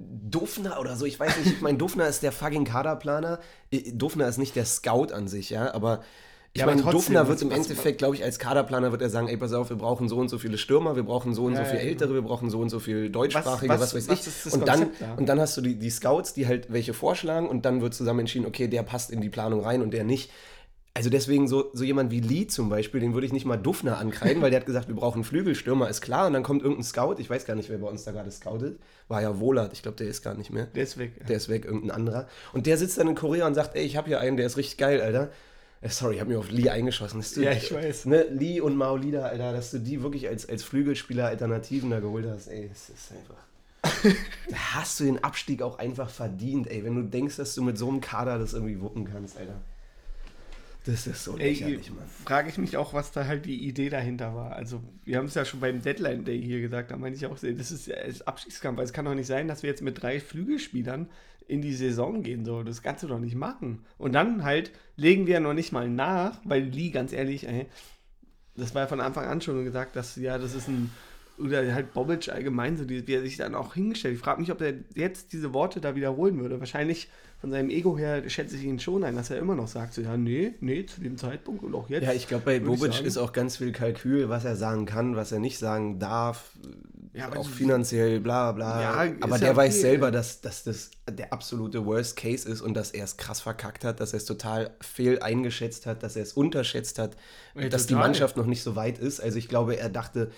Dufner oder so, ich weiß nicht, ich meine, Dufner ist der fucking Kaderplaner. Äh, Dufner ist nicht der Scout an sich, ja, aber ich Ja, meine, was- wird im Endeffekt, glaube ich, als Kaderplaner wird er sagen, ey, pass auf, wir brauchen so und so viele Stürmer, wir brauchen so und so Ja, viel ja, Ältere, wir brauchen so und so viel Deutschsprachige, Was- was, was- weiß was ich. ist das und, dann, da? und dann hast du die, die Scouts, die halt welche vorschlagen und dann wird zusammen entschieden, okay, der passt in die Planung rein und der nicht. Also deswegen so, so jemand wie Lee zum Beispiel, den würde ich nicht mal Dufner ankreiden, weil der hat gesagt, wir brauchen Flügelstürmer, ist klar. Und dann kommt irgendein Scout, ich weiß gar nicht, wer bei uns da gerade scoutet, war ja Wohlert, ich glaube, der ist gar nicht mehr. Der ist weg. Der ist weg, irgendein anderer. Und der sitzt dann in Korea und sagt, ey, ich habe hier einen, der ist richtig geil, Alter. Äh, Sorry, ich habe mir auf Lee eingeschossen. Du, Ja, ich weiß. Ne, Lee und Maolida, Alter, dass du die wirklich als, als Flügelspieler Alternativen da geholt hast, ey, es ist einfach. da hast du den Abstieg auch einfach verdient, ey. Wenn du denkst, dass du mit so einem Kader das irgendwie wuppen kannst, Alter. Das ist so Ey, lächerlich, Mann. frage ich mich auch, was da halt die Idee dahinter war. Also, wir haben es ja schon beim Deadline Day hier gesagt, da meine ich auch, das ist, ist Abstiegskampf. weil Es kann doch nicht sein, dass wir jetzt mit drei Flügelspielern in die Saison gehen. So. Das kannst du doch nicht machen. Und dann halt legen wir ja noch nicht mal nach, weil Lee, ganz ehrlich, ey, das war ja von Anfang an schon gesagt, dass ja, das ist ein. Oder halt Bobic allgemein, so die, wie er sich dann auch hingestellt. Ich frage mich, ob er jetzt diese Worte da wiederholen würde. Wahrscheinlich von seinem Ego her schätze ich ihn schon ein, dass er immer noch sagt, so, ja, nee, nee, zu dem Zeitpunkt und auch jetzt. Ja, ich glaube, bei Bobic sagen. ist auch ganz viel Kalkül, was er sagen kann, was er nicht sagen darf. Ja, aber auch finanziell, bla bla. Ja, aber der ja weiß okay. selber, dass, dass das der absolute Worst Case ist und dass er es krass verkackt hat, dass er es total fehl eingeschätzt hat, dass er es unterschätzt hat, dass die total. Mannschaft noch nicht so weit ist. Also ich glaube, er dachte,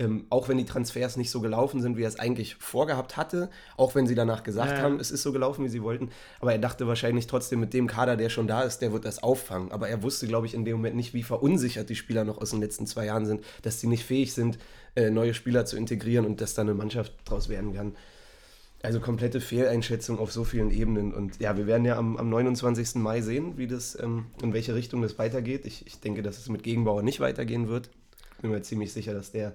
ähm, auch wenn die Transfers nicht so gelaufen sind, wie er es eigentlich vorgehabt hatte, auch wenn sie danach gesagt Ja. haben, es ist so gelaufen, wie sie wollten, aber er dachte wahrscheinlich trotzdem mit dem Kader, der schon da ist, der wird das auffangen. Aber er wusste, glaube ich, in dem Moment nicht, wie verunsichert die Spieler noch aus den letzten zwei Jahren sind, dass sie nicht fähig sind, äh, neue Spieler zu integrieren und dass da eine Mannschaft draus werden kann. Also komplette Fehleinschätzung auf so vielen Ebenen. Und ja, wir werden ja am, am 29. Mai sehen, wie das, ähm, in welche Richtung das weitergeht. Ich, ich denke, dass es mit Gegenbauer nicht weitergehen wird. Bin mir ziemlich sicher, dass der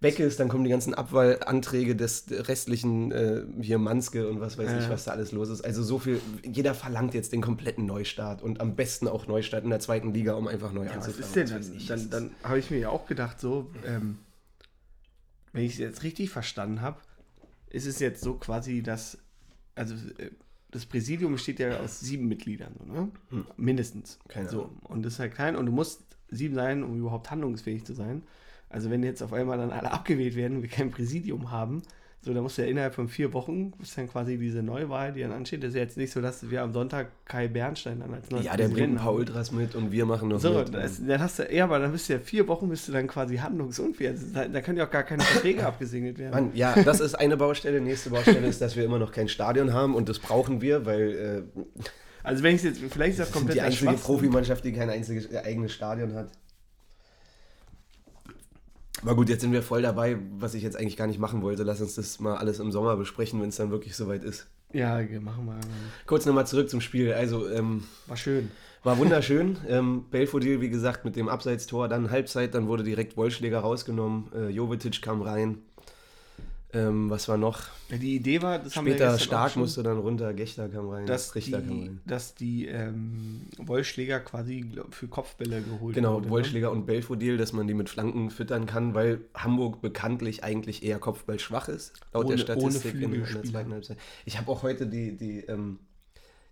weg ist. Dann kommen die ganzen Abwahlanträge des restlichen äh, hier Manske und was weiß ich, Ja. was da alles los ist. Also so viel, jeder verlangt jetzt den kompletten Neustart und am besten auch Neustart in der zweiten Liga, um einfach neu Ja, was anzufangen. ist denn Was dann? ich. Dann, dann habe ich mir ja auch gedacht, so, ähm, wenn ich es jetzt richtig verstanden habe, ist es jetzt so quasi, dass, also äh, das Präsidium besteht ja aus sieben Mitgliedern, so, ne? mindestens. Hm. Keine so. Ahnung. Und das ist halt klein und du musst sieben sein, um überhaupt handlungsfähig zu sein. Also wenn jetzt auf einmal dann alle abgewählt werden und wir kein Präsidium haben, So, da musst du ja innerhalb von vier Wochen, ist dann quasi diese Neuwahl, die dann ansteht. Das ist ja jetzt nicht so, dass wir am Sonntag Kai Bernstein dann als neuen Ja, der bringt ein paar Ultras mit und wir machen noch so, mit. So, dann hast du, ja, aber dann bist du ja vier Wochen, bist du dann quasi handlungsunfähig. Also, da, da können ja auch gar keine Verträge abgesegnet werden. Mann, ja, das ist eine Baustelle. Nächste Baustelle ist, dass wir immer noch kein Stadion haben und das brauchen wir, weil. Äh, also, wenn ich jetzt, vielleicht ist das komplett. Die einzige Profimannschaft, die kein einziges eigenes Stadion hat. Aber gut, jetzt sind wir voll dabei, was ich jetzt eigentlich gar nicht machen wollte. Lass uns das mal alles im Sommer besprechen, wenn es dann wirklich soweit ist. Ja, machen wir. Kurz nochmal zurück zum Spiel. Also, ähm, war schön. War wunderschön. ähm, Belfodil, wie gesagt, mit dem Abseitstor, dann Halbzeit, dann wurde direkt Wollschläger rausgenommen. Äh, Jovetic kam rein. Ähm, was war noch? Ja, die Idee war, das Später haben wir Stark musste dann runter, Gechter kam rein, dass Richter die, kam rein. Dass die ähm, Wollschläger quasi für Kopfbälle geholt Genau, wurde, ne? Wollschläger ne? und Belfodil, dass man die mit Flanken füttern kann, weil Hamburg bekanntlich eigentlich eher Kopfball schwach ist, laut ohne, der Statistik in, in der zweiten Halbzeit. Ich habe auch heute die, die ähm,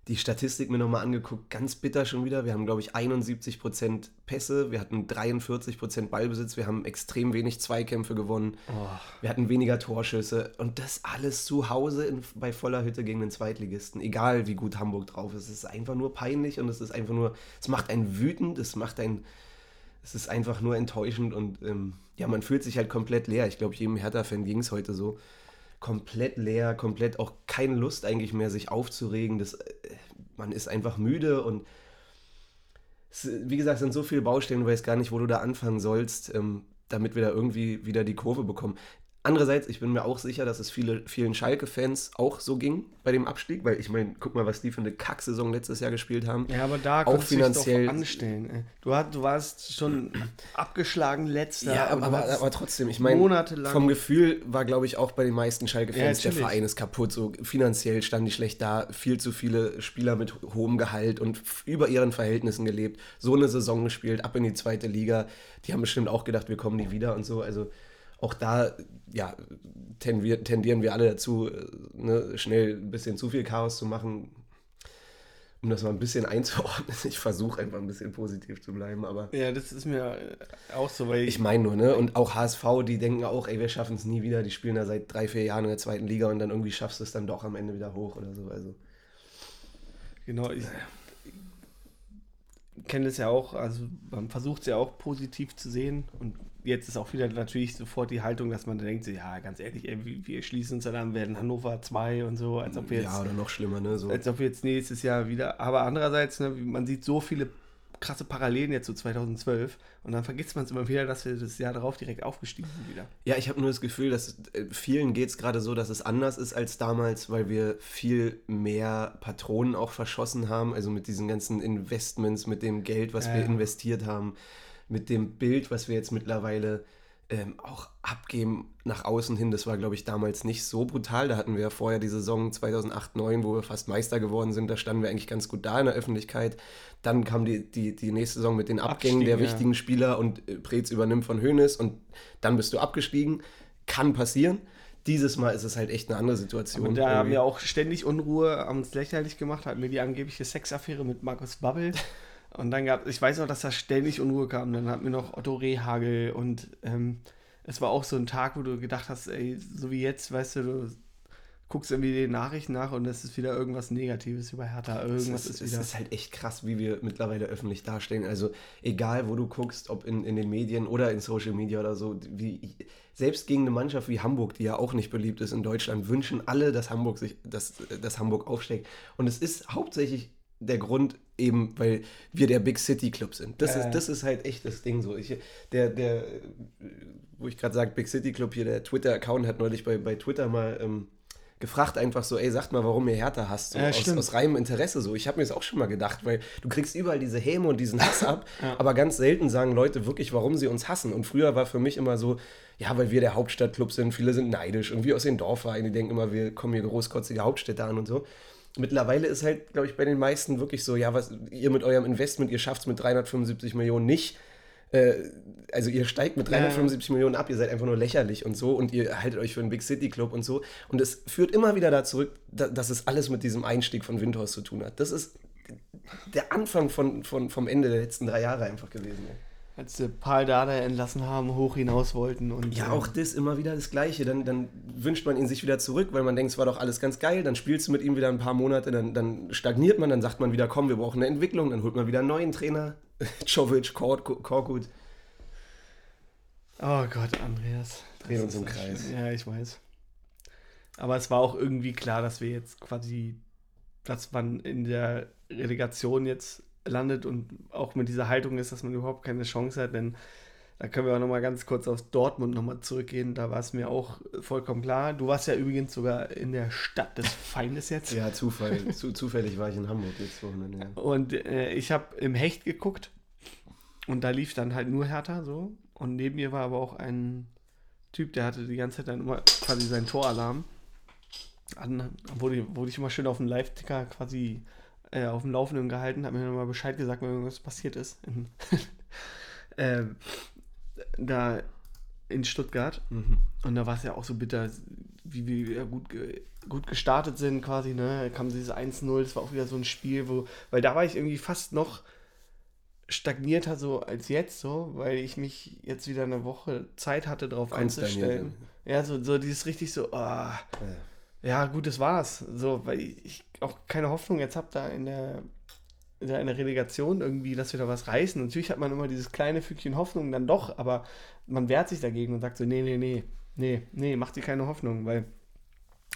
die Statistik mir nochmal angeguckt, ganz bitter schon wieder. Wir haben, glaube ich, 71% Pässe, wir hatten 43% Ballbesitz, wir haben extrem wenig Zweikämpfe gewonnen, oh. wir hatten weniger Torschüsse und das alles zu Hause in, bei voller Hütte gegen den Zweitligisten, egal wie gut Hamburg drauf ist. Es ist einfach nur peinlich und es ist einfach nur, es macht einen wütend, es macht einen, es ist einfach nur enttäuschend und ähm, ja, man fühlt sich halt komplett leer. Ich glaube, jedem Hertha-Fan ging es heute so komplett leer, komplett auch keine Lust eigentlich mehr, sich aufzuregen. Das, äh, man ist einfach müde und es, wie gesagt, sind so viele Baustellen, du weißt gar nicht, wo du da anfangen sollst, ähm, damit wir da irgendwie wieder die Kurve bekommen. Andererseits, ich bin mir auch sicher, dass es viele, vielen Schalke-Fans auch so ging bei dem Abstieg, weil ich meine, guck mal, was die für eine Kacksaison letztes Jahr gespielt haben. Ja, aber da auch finanziell du anstellen. Du, hat, du warst schon abgeschlagen letzter. Ja, aber, aber, aber trotzdem, ich meine, vom Gefühl war, glaube ich, auch bei den meisten Schalke-Fans, ja, der Verein ist kaputt. So finanziell standen die schlecht da, viel zu viele Spieler mit hohem Gehalt und über ihren Verhältnissen gelebt. So eine Saison gespielt, ab in die zweite Liga. Die haben bestimmt auch gedacht, wir kommen nie wieder und so. Also auch da ja, tendieren wir alle dazu, äh, ne, schnell ein bisschen zu viel Chaos zu machen. Um das mal ein bisschen einzuordnen. Ich versuche einfach ein bisschen positiv zu bleiben, aber. Ja, das ist mir auch so, weil ich. Ich meine nur, ne? Und auch HSV, die denken auch, ey, wir schaffen es nie wieder. Die spielen da seit drei, vier Jahren in der zweiten Liga und dann irgendwie schaffst du es dann doch am Ende wieder hoch oder so. Also. Genau, ich kenne es ja auch, also man versucht es ja auch positiv zu sehen und jetzt ist auch wieder natürlich sofort die Haltung, dass man denkt, ja, ganz ehrlich, ey, wir schließen uns dann werden Hannover 2 und so, als ob wir jetzt. Ja, oder noch schlimmer, ne? So. Als ob wir jetzt nächstes Jahr wieder. Aber andererseits, ne, man sieht so viele krasse Parallelen jetzt zu 2012 und dann vergisst man es immer wieder, dass wir das Jahr darauf direkt aufgestiegen sind wieder. Ja, ich habe nur das Gefühl, dass äh, vielen geht es gerade so, dass es anders ist als damals, weil wir viel mehr Patronen auch verschossen haben, also mit diesen ganzen Investments, mit dem Geld, was äh. wir investiert haben mit dem Bild, was wir jetzt mittlerweile ähm, auch abgeben nach außen hin. Das war, glaube ich, damals nicht so brutal. Da hatten wir ja vorher die Saison 2008, 2009, wo wir fast Meister geworden sind. Da standen wir eigentlich ganz gut da in der Öffentlichkeit. Dann kam die, die, die nächste Saison mit den Abgängen Abstieg, der ja. wichtigen Spieler und äh, Preetz übernimmt von Hönes und dann bist du abgestiegen. Kann passieren. Dieses Mal ist es halt echt eine andere Situation. Und da irgendwie. haben wir auch ständig Unruhe, haben uns lächerlich gemacht, hatten wir die angebliche Sexaffäre mit Markus Babbel. Und dann gab ich weiß auch, dass da ständig Unruhe kam. Dann hatten wir noch Otto Rehagel und ähm, es war auch so ein Tag, wo du gedacht hast, ey, so wie jetzt, weißt du, du guckst irgendwie die Nachrichten nach und es ist wieder irgendwas Negatives über Hertha. Irgendwas es ist, ist wieder. Es ist halt echt krass, wie wir mittlerweile öffentlich dastehen. Also egal, wo du guckst, ob in, in den Medien oder in Social Media oder so, wie selbst gegen eine Mannschaft wie Hamburg, die ja auch nicht beliebt ist in Deutschland, wünschen alle, dass Hamburg sich, dass, dass Hamburg aufsteigt. Und es ist hauptsächlich der Grund eben, weil wir der Big City Club sind. Das, äh. ist, das ist halt echt das Ding so. Ich, der, der, wo ich gerade sage, Big City Club hier, der Twitter-Account hat neulich bei, bei Twitter mal ähm, gefragt, einfach so, ey, sagt mal, warum ihr Härter hast. So, ja, aus, aus, reinem Interesse so. Ich habe mir das auch schon mal gedacht, weil du kriegst überall diese Häme und diesen Hass ab, ja. aber ganz selten sagen Leute wirklich, warum sie uns hassen. Und früher war für mich immer so, ja, weil wir der Hauptstadtclub sind, viele sind neidisch und wir aus den Dorfvereinen, die denken immer, wir kommen hier großkotzige Hauptstädte an und so mittlerweile ist halt, glaube ich, bei den meisten wirklich so, ja, was ihr mit eurem Investment, ihr schafft es mit 375 Millionen nicht. Äh, also ihr steigt mit 375 ja. Millionen ab, ihr seid einfach nur lächerlich und so und ihr haltet euch für einen Big City Club und so. Und es führt immer wieder da zurück, da, dass es alles mit diesem Einstieg von Windhorst zu tun hat. Das ist der Anfang von, von, vom Ende der letzten drei Jahre einfach gewesen. Als sie Paul Dada entlassen haben, hoch hinaus wollten. Und, Ja, äh, auch das immer wieder das Gleiche. Dann, dann wünscht man ihn sich wieder zurück, weil man denkt, es war doch alles ganz geil. Dann spielst du mit ihm wieder ein paar Monate, dann, dann stagniert man, dann sagt man wieder, komm, wir brauchen eine Entwicklung. Dann holt man wieder einen neuen Trainer. Jovic, Korkut. Oh Gott, Andreas. Drehen uns im Kreis. schlimm. Ja, ich weiß. Aber es war auch irgendwie klar, dass wir jetzt quasi, dass man in der Relegation jetzt landet und auch mit dieser Haltung ist, dass man überhaupt keine Chance hat, denn da können wir auch nochmal ganz kurz auf Dortmund nochmal zurückgehen. Da war es mir auch vollkommen klar. Du warst ja übrigens sogar in der Stadt des Feindes jetzt. Ja, Zufall. Zu, zufällig war ich in Hamburg letztes Wochenende. Ja. Und äh, ich habe im Hecht geguckt und da lief dann halt nur Hertha so. Und neben mir war aber auch ein Typ, der hatte die ganze Zeit dann immer quasi seinen Toralarm. An, wurde, wurde ich immer schön auf dem Live-Ticker quasi äh, auf dem Laufenden gehalten, hat mir dann mal Bescheid gesagt, wenn irgendwas passiert ist. In, ähm, da in Stuttgart. Mhm. Und da war es ja auch so bitter, wie wir gut, gut gestartet sind quasi, ne? Da kam dieses 1-0, das war auch wieder so ein Spiel, wo, weil da war ich irgendwie fast noch stagnierter so als jetzt so, weil ich mich jetzt wieder eine Woche Zeit hatte, darauf einzustellen. Ja, so, so dieses richtig so, ah, ja gut, das war's. So, weil ich auch keine Hoffnung jetzt habe da in der, in der, in der Relegation irgendwie, dass wir da was reißen. Natürlich hat man immer dieses kleine Fügchen Hoffnung dann doch, aber man wehrt sich dagegen und sagt so, nee, nee, nee, nee, nee, mach dir keine Hoffnung, weil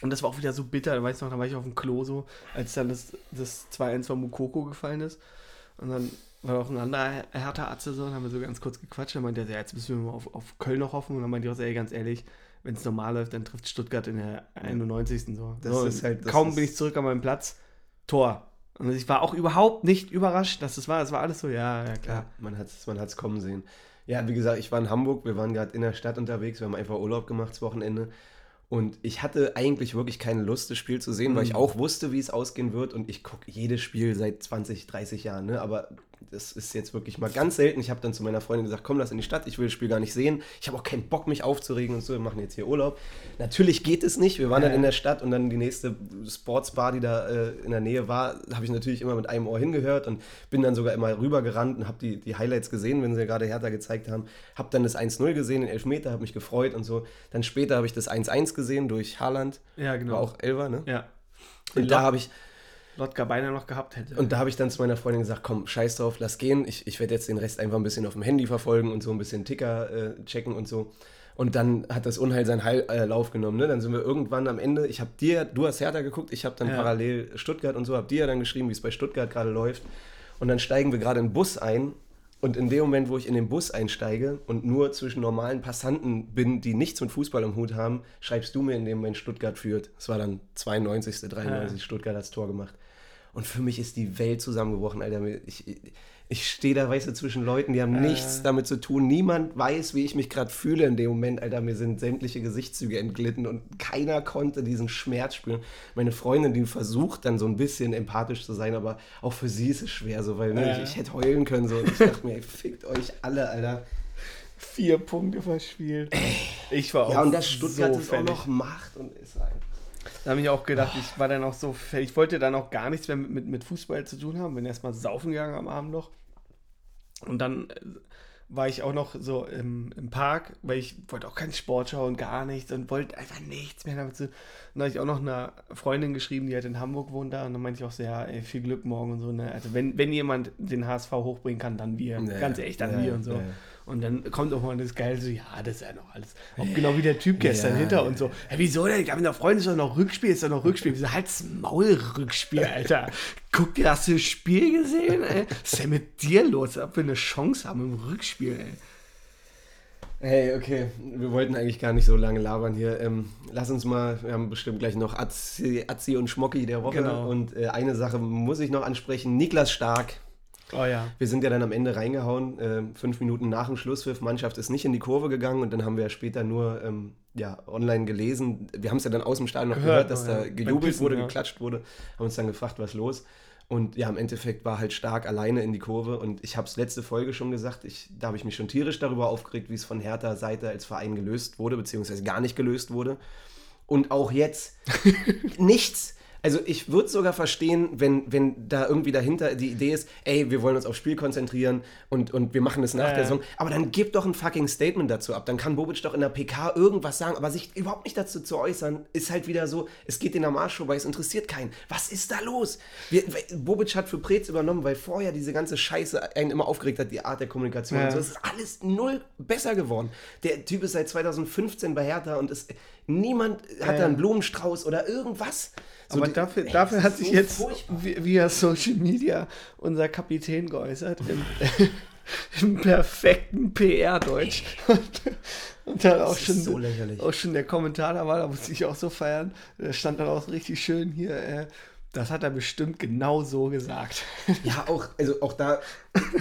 und das war auch wieder so bitter, da weiß ich noch, da war ich auf dem Klo so, als dann das, das 2-1 von Mukoko gefallen ist. Und dann war auch ein anderer härter Atze so, und haben wir so ganz kurz gequatscht. Dann meinte er, ja, jetzt müssen wir mal auf, auf Köln noch hoffen. Und dann meinte ich auch, so, ey, ganz ehrlich, wenn es normal läuft, dann trifft Stuttgart in der 91. so. Das so ist halt- das kaum ist- bin ich zurück an meinem Platz, Tor. Und ich war auch überhaupt nicht überrascht, dass das war. Es war alles so, ja, ja, klar. Ja, man hat es man hat's kommen sehen. Ja, wie gesagt, ich war in Hamburg, wir waren gerade in der Stadt unterwegs, wir haben einfach Urlaub gemacht, das Wochenende. Und ich hatte eigentlich wirklich keine Lust, das Spiel zu sehen, weil ich auch wusste, wie es ausgehen wird. Und ich gucke jedes Spiel seit 20, 30 Jahren. Ne? Aber das ist jetzt wirklich mal ganz selten. Ich habe dann zu meiner Freundin gesagt, komm, lass in die Stadt, ich will das Spiel gar nicht sehen. Ich habe auch keinen Bock, mich aufzuregen und so, wir machen jetzt hier Urlaub. Natürlich geht es nicht. Wir waren dann Ja. in der Stadt und dann die nächste Sportsbar, die da äh, in der Nähe war, habe ich natürlich immer mit einem Ohr hingehört und bin dann sogar immer rübergerannt und habe die, die Highlights gesehen, wenn sie gerade Hertha gezeigt haben. Habe dann das 1-0 gesehen, den Elfmeter, habe mich gefreut und so. Dann später habe ich das 1-1 gesehen durch Haaland. Ja, genau. War auch Elfer, ne? Ja. Und da habe ich, Lotka beinahe noch gehabt hätte. und da habe ich dann zu meiner Freundin gesagt, komm, scheiß drauf, lass gehen. Ich, ich werde jetzt den Rest einfach ein bisschen auf dem Handy verfolgen und so ein bisschen Ticker äh, checken und so. Und dann hat das Unheil seinen Heil, äh, Lauf genommen. Ne? Dann sind wir irgendwann am Ende, ich habe dir, du hast Hertha geguckt, ich habe dann Ja. parallel Stuttgart und so, habe dir dann geschrieben, wie es bei Stuttgart gerade läuft. Und dann steigen wir gerade in den Bus ein. Und in dem Moment, wo ich in den Bus einsteige und nur zwischen normalen Passanten bin, die nichts mit Fußball am Hut haben, schreibst du mir in dem Moment Stuttgart führt. Es war dann 92., 93. Stuttgart hat das Tor gemacht. Und für mich ist die Welt zusammengebrochen, Alter. Ich, ich, stehe da, weißt du, zwischen Leuten, die haben nichts damit zu tun. Niemand weiß, wie ich mich gerade fühle in dem Moment, Alter. Mir sind sämtliche Gesichtszüge entglitten und keiner konnte diesen Schmerz spüren. Meine Freundin, die versucht dann so ein bisschen empathisch zu sein, aber auch für sie ist es schwer so, weil ne, Ja. ich, ich hätte heulen können so. Und ich dachte mir, ey, fickt euch alle, Alter. Vier Punkte verspielt. Ich war auch Ja, und das Stuttgart so ist auch noch Macht und ist halt. Da habe ich auch gedacht, ich war dann auch so. Ich wollte dann auch gar nichts mehr mit, mit, mit Fußball zu tun haben. Bin erstmal saufen gegangen am Abend noch. Und dann äh, war ich auch noch so im, im Park, weil ich wollte auch keinen Sport schauen, gar nichts und wollte einfach nichts mehr damit zu. Und da habe ich auch noch einer Freundin geschrieben, die halt in Hamburg wohnt da. Und dann meinte ich auch so, ja, ey, viel Glück morgen und so. Ne? Also wenn, wenn jemand den HSV hochbringen kann, dann wir. Ja, Ganz echt, dann ja, wir und so. ja. Und dann kommt auch mal das Geile so, ja, das ist ja noch alles. Auch genau wie der Typ gestern Ja, hinter ja. und so. Ja, wieso denn? Ich habe noch Freunde, ist doch noch Rückspiel, ist doch noch Rückspiel. Wieso halt's Maul Rückspiel, Alter? Guck dir, hast du das Spiel gesehen, ey? Was ist denn mit dir los? Ob wir eine Chance haben im Rückspiel, ey? Hey, okay, wir wollten eigentlich gar nicht so lange labern hier. Ähm, lass uns mal, wir haben bestimmt gleich noch Azzi, Azzi und Schmocki der Woche. Genau. Und äh, eine Sache muss ich noch ansprechen. Niklas Stark. Oh ja. Wir sind ja dann am Ende reingehauen, äh, fünf Minuten nach dem Schlusspfiff. Mannschaft ist nicht in die Kurve gegangen und dann haben wir ja später nur ähm, ja, online gelesen. Wir haben es ja dann aus dem Stadion noch Gehört gehört, dass da ja. Beim gejubelt Pissen, wurde, ja. geklatscht wurde. Haben uns dann gefragt, was los. Und ja, im Endeffekt war halt stark alleine in die Kurve. Und ich habe es letzte Folge schon gesagt, ich, da habe ich mich schon tierisch darüber aufgeregt, wie es von Hertha Seite als Verein gelöst wurde, beziehungsweise gar nicht gelöst wurde. Und auch jetzt nichts. Also ich würde sogar verstehen, wenn, wenn da irgendwie dahinter die Idee ist, ey, wir wollen uns aufs Spiel konzentrieren und, und wir machen das nach Ja, der ja. Saison. Aber dann gib doch ein fucking Statement dazu ab. Dann kann Bobic doch in der PK irgendwas sagen, aber sich überhaupt nicht dazu zu äußern, ist halt wieder so, es geht den am Arsch vorbei, es interessiert keinen. Was ist da los? Wir, Bobic hat für Preetz übernommen, weil vorher diese ganze Scheiße einen immer aufgeregt hat, die Art der Kommunikation. Ja. Und so. Es ist alles null besser geworden. Der Typ ist seit 2015 bei Hertha und ist, niemand hat da einen Blumenstrauß oder irgendwas. So Aber die- dafür, ey, dafür hat sich so jetzt furchtbar. vi- via Social Media unser Kapitän geäußert im, im perfekten PR-Deutsch. Und, und dann auch schon, so auch schon der Kommentar da war, da musste ich auch so feiern. Da stand dann auch richtig schön hier, äh, das hat er bestimmt genau so gesagt. Ja, auch, also auch da,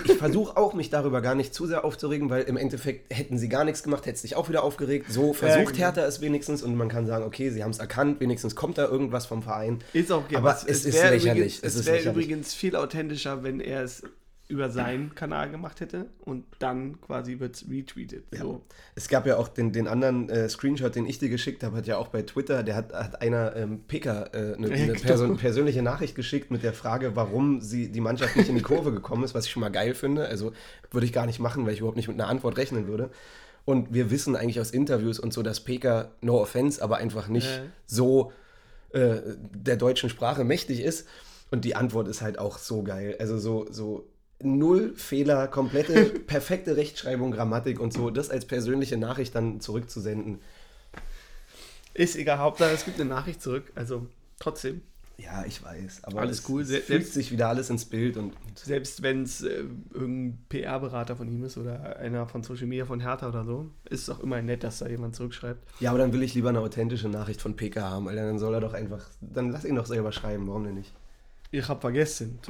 ich versuche auch, mich darüber gar nicht zu sehr aufzuregen, weil im Endeffekt hätten sie gar nichts gemacht, hätte sich auch wieder aufgeregt. So versucht genau. Hertha es wenigstens und man kann sagen, okay, sie haben es erkannt, wenigstens kommt da irgendwas vom Verein. Ist auch okay, Aber es, es ist lächerlich, Übrigens, es es wäre übrigens viel authentischer, wenn er es über seinen Kanal gemacht hätte und dann quasi wird es retweetet. So. Es gab ja auch den, den anderen äh, Screenshot, den ich dir geschickt habe, hat ja auch bei Twitter, der hat, hat einer ähm, Pika äh, eine, Ja, eine genau. Person, persönliche Nachricht geschickt mit der Frage, warum sie die Mannschaft nicht in die Kurve gekommen ist, was ich schon mal geil finde. Also würde ich gar nicht machen, weil ich überhaupt nicht mit einer Antwort rechnen würde. Und wir wissen eigentlich aus Interviews und so, dass Peka, no offense, aber einfach nicht Ja. so äh, der deutschen Sprache mächtig ist. Und die Antwort ist halt auch so geil. Also so, so null Fehler, komplette, perfekte Rechtschreibung, Grammatik und so, das als persönliche Nachricht dann zurückzusenden. Ist egal, Hauptsache es gibt eine Nachricht zurück. Also trotzdem, Ja, ich weiß. Aber Alles es, cool. Es Se- fügt selbst- sich wieder alles ins Bild und selbst wenn es äh, irgendein PR-Berater von ihm ist oder einer von Social Media von Hertha oder so, ist es auch immer nett, dass da jemand zurückschreibt. ja, aber dann will ich lieber eine authentische Nachricht von PK haben, Alter. Dann soll er doch einfach, dann lass ihn doch selber schreiben, warum denn nicht? Ich hab vergessen.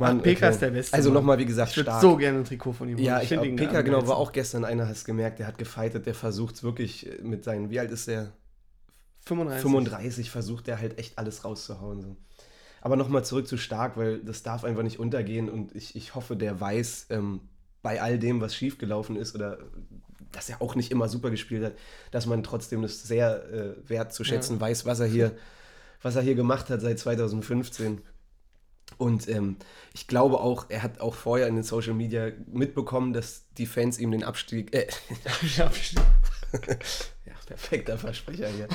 Mann, Ach, PK okay. ist der Beste. Also nochmal, wie gesagt, Ich würde stark. so gerne ein Trikot von ihm Ja, ich ihn PK, am genau, war auch gestern einer, hast gemerkt, der hat gefightet, der versucht es wirklich mit seinen, wie alt ist der? 35. 35 versucht er halt echt alles rauszuhauen. So. Aber nochmal zurück zu Stark, weil das darf einfach nicht untergehen und ich, ich hoffe, der weiß ähm, bei all dem, was schiefgelaufen ist oder dass er auch nicht immer super gespielt hat, dass man trotzdem das sehr äh, wert zu schätzen Ja. weiß, was er hier, was er hier gemacht hat seit 2015. Und ähm, ich glaube auch, er hat auch vorher in den Social Media mitbekommen, dass die Fans ihm den Abstieg, äh, Ja, ja, perfekter Versprecher hier.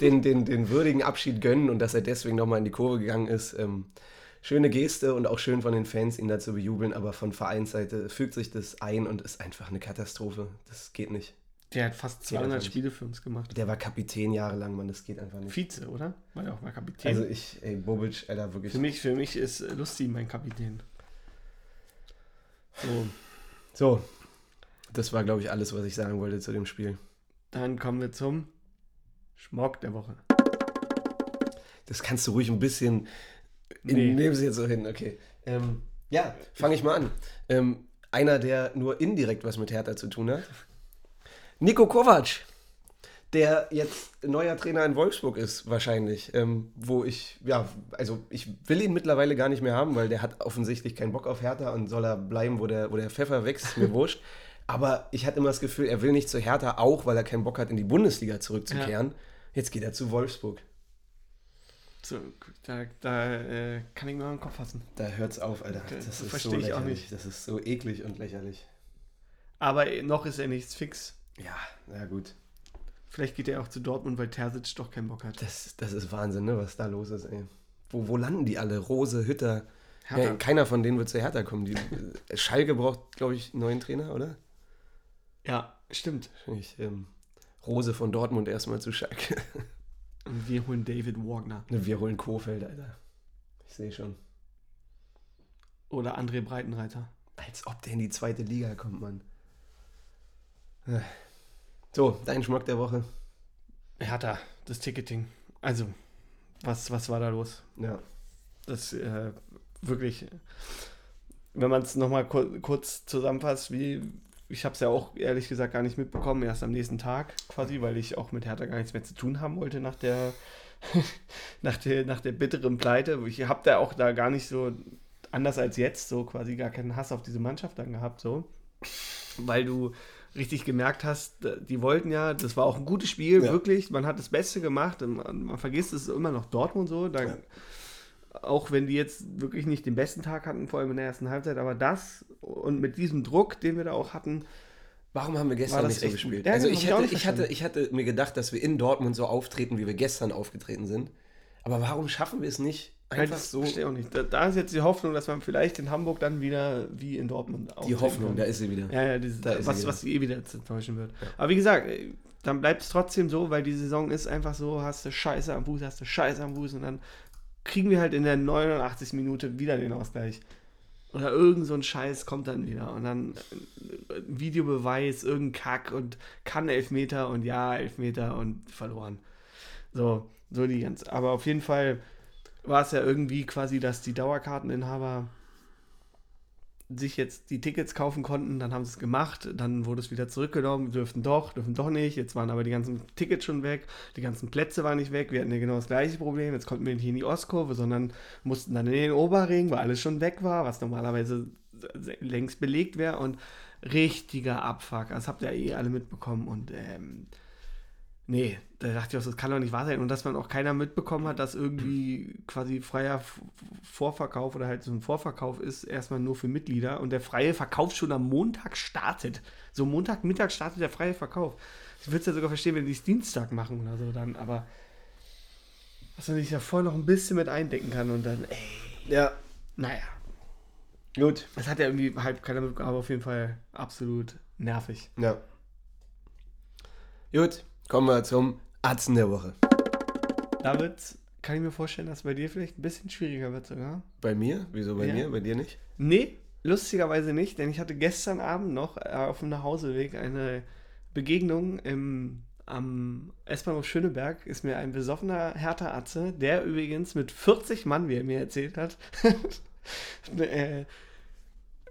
Den, den, den würdigen Abschied gönnen und dass er deswegen nochmal in die Kurve gegangen ist. Ähm, schöne Geste und auch schön von den Fans, ihn dazu bejubeln, aber von Vereinsseite fügt sich das ein und ist einfach eine Katastrophe. Das geht nicht. Der hat fast Geht einfach 200 nicht. Spiele für uns gemacht. Der war Kapitän jahrelang, Mann, das geht einfach nicht. Vize, oder? War ja auch mal Kapitän. Also ich, ey, Bobic, Alter, wirklich. für, mich, für mich ist äh, Lusti mein Kapitän. So, So, das war, glaube ich, alles, was ich sagen wollte zu dem Spiel. dann kommen wir zum Schmock der Woche. Das kannst du ruhig ein bisschen. Nee. Nehmen Sie jetzt so hin, okay. Ähm, ja, fange ich mal an. Ähm, einer, der nur indirekt was mit Hertha zu tun hat. Nico Kovac, der jetzt neuer Trainer in Wolfsburg ist, wahrscheinlich. Ähm, wo ich, ja, also ich will ihn mittlerweile gar nicht mehr haben, weil der hat offensichtlich keinen Bock auf Hertha und soll er bleiben, wo der, wo der Pfeffer wächst, ist mir wurscht. Aber ich hatte immer das Gefühl, er will nicht zu Hertha, auch weil er keinen Bock hat, in die Bundesliga zurückzukehren. Jetzt geht er zu Wolfsburg. So, da da äh, kann ich mir mal den Kopf fassen. Da hört's auf, Alter. Das das ist versteh so ich auch nicht. Das ist so eklig und lächerlich. Aber noch ist er nichts fix. Ja, na gut. Vielleicht geht er auch zu Dortmund, weil Terzic doch keinen Bock hat. Das, das ist Wahnsinn, ne, was da los ist, ey. Wo, wo landen die alle? Rose, Hütter. Ja, keiner von denen wird zu Hertha kommen. Die, äh, Schalke braucht, glaube ich, einen neuen Trainer, oder? Ja, stimmt. Ich, ähm, Rose von Dortmund erstmal zu Schalke. Und wir holen David Wagner. Ne, Wir holen Kofeld, Alter. Ich sehe schon. Oder André Breitenreiter. Als ob der in die zweite Liga kommt, Mann. So, dein Schmuck der Woche. Hertha, das Ticketing. Also, was, was war da los? Ja. Das äh, wirklich, wenn man es nochmal kur kurz zusammenfasst, wie ich habe es ja auch ehrlich gesagt gar nicht mitbekommen, erst am nächsten Tag quasi, weil ich auch mit Hertha gar nichts mehr zu tun haben wollte nach der, nach der, nach der bitteren Pleite. Ich habe da auch da gar nicht so, anders als jetzt, so quasi gar keinen Hass auf diese Mannschaft dann gehabt, so. Weil du richtig gemerkt hast, die wollten ja, das war auch ein gutes Spiel, Ja. wirklich. Man hat das Beste gemacht. Man, man vergisst es immer noch Dortmund so. Da, Auch wenn die jetzt wirklich nicht den besten Tag hatten, vor allem in der ersten Halbzeit, aber das und mit diesem Druck, den wir da auch hatten, Warum haben wir gestern nicht so gespielt? Ja, also ich hatte, ich, hatte, ich hatte mir gedacht, dass wir in Dortmund so auftreten, wie wir gestern aufgetreten sind. Aber warum schaffen wir es nicht, Einfach einfach so Verstehe auch nicht. Da, da ist jetzt die Hoffnung, dass man vielleicht in Hamburg dann wieder wie in Dortmund die Hoffnung, kann. da ist sie wieder. Ja, ja, dieses, Da ist sie was, wieder. was eh wieder jetzt enttäuschen wird. Aber wie gesagt, ey, dann bleibt es trotzdem so, weil die Saison ist einfach so, hast du Scheiße am Fuß, hast du Scheiße am Fuß und dann kriegen wir halt in der 89. Minute wieder den Ausgleich. Oder irgend so ein Scheiß kommt dann wieder und dann äh, Videobeweis, irgendein Kack und kann Elfmeter und ja, Elfmeter und verloren. So, so die ganze. Aber auf jeden Fall war es ja irgendwie quasi, dass die Dauerkarteninhaber sich jetzt die Tickets kaufen konnten, dann haben sie es gemacht, dann wurde es wieder zurückgenommen, dürften doch, dürfen doch nicht, jetzt waren aber die ganzen Tickets schon weg, die ganzen Plätze waren nicht weg, wir hatten ja genau das gleiche Problem, jetzt konnten wir nicht in die Ostkurve, sondern mussten dann in den Oberring, weil alles schon weg war, was normalerweise längst belegt wäre. Und richtiger Abfuck, das habt ihr eh alle mitbekommen. Und ähm, Nee, da dachte ich auch, das kann doch nicht wahr sein. Und dass man auch keiner mitbekommen hat, dass irgendwie quasi freier Vorverkauf oder halt so ein Vorverkauf ist, erstmal nur für Mitglieder und der freie Verkauf schon am Montag startet. So Montagmittag startet der freie Verkauf. Ich würde es ja sogar verstehen, wenn die es Dienstag machen oder so dann, aber dass man sich da vorher noch ein bisschen mit eindecken kann und dann, ey, Ja, naja. gut. Das hat ja irgendwie halt keiner mitbekommen, aber auf jeden Fall absolut nervig. Ja. Gut, kommen wir zum Atzen der Woche. David, kann ich mir vorstellen, dass bei dir vielleicht ein bisschen schwieriger wird sogar. Bei mir? Wieso bei Ja. mir? Bei dir nicht? Nee, lustigerweise nicht, denn ich hatte gestern Abend noch äh, auf dem Nachhauseweg eine Begegnung im, am S-Bahnhof Schöneberg. Ist mir ein besoffener Hertha Atze, der übrigens mit 40 Mann, wie er mir erzählt hat, äh,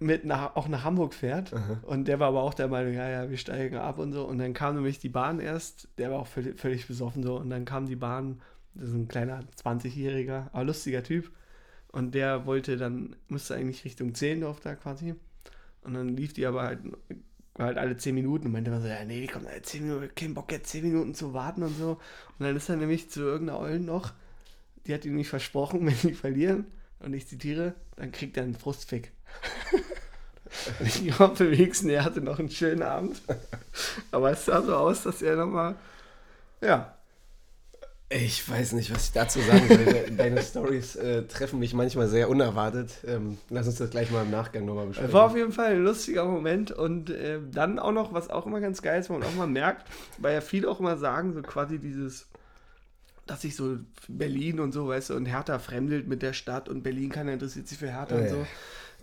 mit nach, auch nach Hamburg fährt. Und der war aber auch der Meinung, ja, ja, wir steigen ab und so. Und dann kam nämlich die Bahn erst, der war auch völlig, völlig besoffen so. Und dann kam die Bahn, das ist ein kleiner 20-Jähriger, aber lustiger Typ. Und der wollte dann, musste eigentlich Richtung Zehlendorf da quasi. Und dann lief die aber halt, halt alle 10 Minuten und meinte immer so, ja, nee, alle 10 Minuten, kein Bock jetzt 10 Minuten zu warten und so. Und dann ist er nämlich zu irgendeiner Eulen noch, die hat ihm nicht versprochen, wenn die verlieren, und ich zitiere, dann kriegt er einen Frustfick. ich hoffe wenigstens, er hatte noch einen schönen Abend. Aber es sah so aus, dass er nochmal, ja, Ich weiß nicht, was ich dazu sagen soll. De- Deine Stories äh, treffen mich manchmal sehr unerwartet. Ähm, lass uns das gleich mal im Nachgang nochmal besprechen. War auf jeden Fall ein lustiger Moment und äh, dann auch noch, was auch immer ganz geil ist, wo man auch mal merkt, weil ja viele auch immer sagen, so quasi dieses, dass sich so Berlin und so, weißt du, und Hertha fremdelt mit der Stadt und Berlin keiner interessiert sich für Hertha und Ja.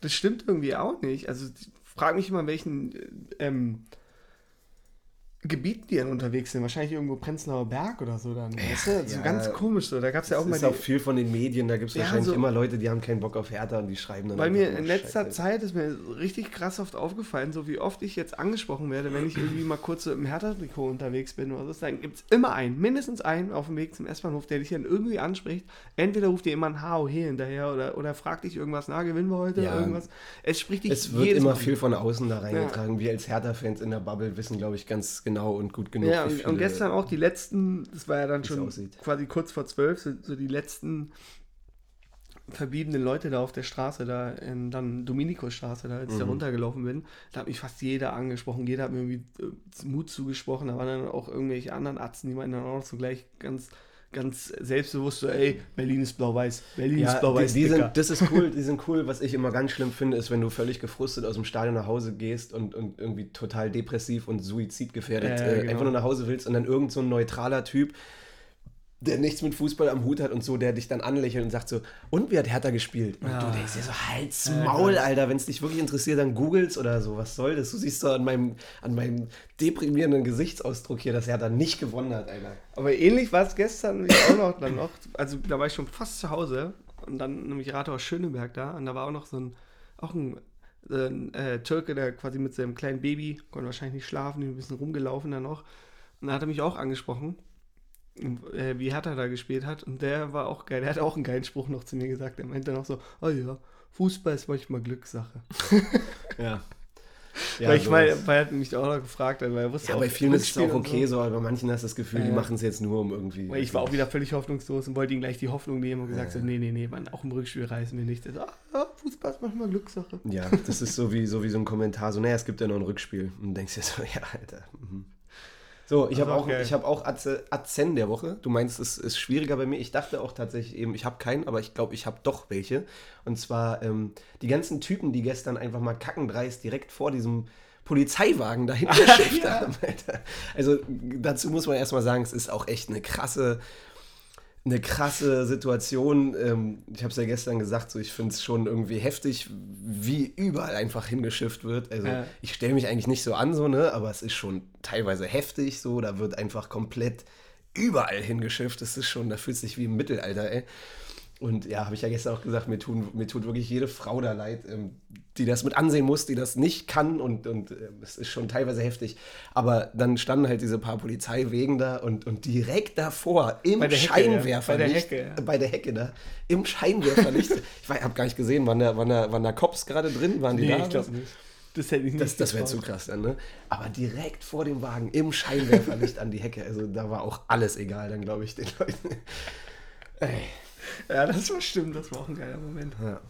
Das stimmt irgendwie auch nicht. Also ich frage mich immer, welchen äh, ähm, Gebieten die dann unterwegs sind. Wahrscheinlich irgendwo Prenzlauer Berg oder so dann. weißt du? So ja. ganz komisch so. Da gab es ja auch das mal ist die, auch viel von den Medien, da gibt es Ja, wahrscheinlich so- immer Leute, die haben keinen Bock auf Hertha und die schreiben dann einfach mir in letzter Scheiße. Zeit ist mir richtig krass oft aufgefallen, so wie oft ich jetzt angesprochen werde, wenn ich irgendwie mal kurz so im Hertha-Trikot unterwegs bin oder so, dann gibt es immer einen, mindestens einen auf dem Weg zum S-Bahnhof, der dich dann irgendwie anspricht. Entweder ruft dir immer ein HOH hinterher oder, oder fragt dich irgendwas, na, gewinnen wir heute Ja. irgendwas. Es spricht dich Es wird immer Mal viel von außen da reingetragen. Wir als Hertha-Fans in der Bubble wissen, glaube ich, ganz genau und gut genug, Ja, und, und gestern auch die letzten, das war ja dann schon aussieht. quasi kurz vor zwölf, so, so die letzten verbliebenen Leute da auf der Straße, da in dann Dominico-Straße, da als ich da Mhm. runtergelaufen bin, da hat mich fast jeder angesprochen, jeder hat mir irgendwie äh, Mut zugesprochen, da waren dann auch irgendwelche anderen Arzten, die meinten dann auch noch so gleich ganz, ganz selbstbewusst so, ey, Berlin ist blau-weiß, Berlin ist Ja, blau-weiß, die, die sind, das ist cool, die sind cool. Was ich immer ganz schlimm finde, ist, wenn du völlig gefrustet aus dem Stadion nach Hause gehst und, und irgendwie total depressiv und suizidgefährdet äh, genau. einfach nur nach Hause willst und dann irgend so ein neutraler Typ, der nichts mit Fußball am Hut hat und so, der dich dann anlächelt und sagt so, und wie hat Hertha gespielt? Und Ja. du denkst dir so, halt's Maul, Alter, wenn es dich wirklich interessiert, dann googelst oder so, was soll das? Du siehst doch an meinem, an meinem deprimierenden Gesichtsausdruck hier, dass Hertha nicht gewonnen hat, Alter. Aber ähnlich war es gestern auch noch dann noch. Also da war ich schon fast zu Hause und dann nämlich Rathaus Schöneberg da und da war auch noch so ein, auch ein, ein äh, Türke, der quasi mit seinem kleinen Baby, konnte wahrscheinlich nicht schlafen, ein bisschen rumgelaufen dann noch. Und da hat er mich auch angesprochen, äh, wie Hertha da gespielt hat und der war auch geil. Der hat auch einen geilen Spruch noch zu mir gesagt. Er meinte dann auch so, oh ja, Fußball ist manchmal Glückssache. Ja. Ja, weil ich meine, er hat mich auch noch gefragt, hat, weil er wusste Ja, auch, bei vielen ist es auch okay so. aber bei manchen hast du das Gefühl, die Ja. machen es jetzt nur um irgendwie. Weil ich war auch wieder völlig hoffnungslos und wollte ihm gleich die Hoffnung nehmen und gesagt so, nee, nee, nee, Mann, auch im Rückspiel reißen wir nicht. So, ah, Fußball ist manchmal Glückssache. Ja, das ist so wie, so wie so ein Kommentar, so, naja, es gibt ja noch ein Rückspiel. Und du denkst dir so, ja, Alter. Mhm. So, ich habe auch, ich hab auch Atzen der Woche. Du meinst, es ist schwieriger bei mir. Ich dachte auch tatsächlich eben, ich habe keinen, aber ich glaube, ich habe doch welche. Und zwar ähm, die ganzen Typen, die gestern einfach mal kackendreist direkt vor diesem Polizeiwagen dahin geschickt ja. haben. Alter. Also dazu muss man erstmal sagen, es ist auch echt eine krasse, eine krasse Situation. Ähm, ich habe es ja gestern gesagt, so ich finde es schon irgendwie heftig, wie überall einfach hingeschifft wird. Also Ja. ich stelle mich eigentlich nicht so an, so, ne? Aber es ist schon teilweise heftig so. Da wird einfach komplett überall hingeschifft. Das ist schon, da fühlt es sich wie im Mittelalter, ey. Und ja, habe ich ja gestern auch gesagt, mir, tun, mir tut wirklich jede Frau da leid, ähm, die das mit ansehen muss, die das nicht kann und, und ähm, es ist schon teilweise heftig. Aber dann standen halt diese paar Polizeiwegen da und, und direkt davor im Bei der Hecke, Scheinwerferlicht, ja. Bei der Hecke, ja. bei der Hecke da, im Scheinwerferlicht, ich habe gar nicht gesehen, waren da, waren, da, waren da Cops gerade drin, waren die Nee, da? ich glaube nicht. Das hätte ich nicht Das, das wäre zu krass dann, ne? Aber direkt vor dem Wagen, im Scheinwerferlicht an die Hecke, also da war auch alles egal, dann glaube ich den Leuten. Ey. Ja, das war stimmt, das war auch ein geiler Moment. Ja.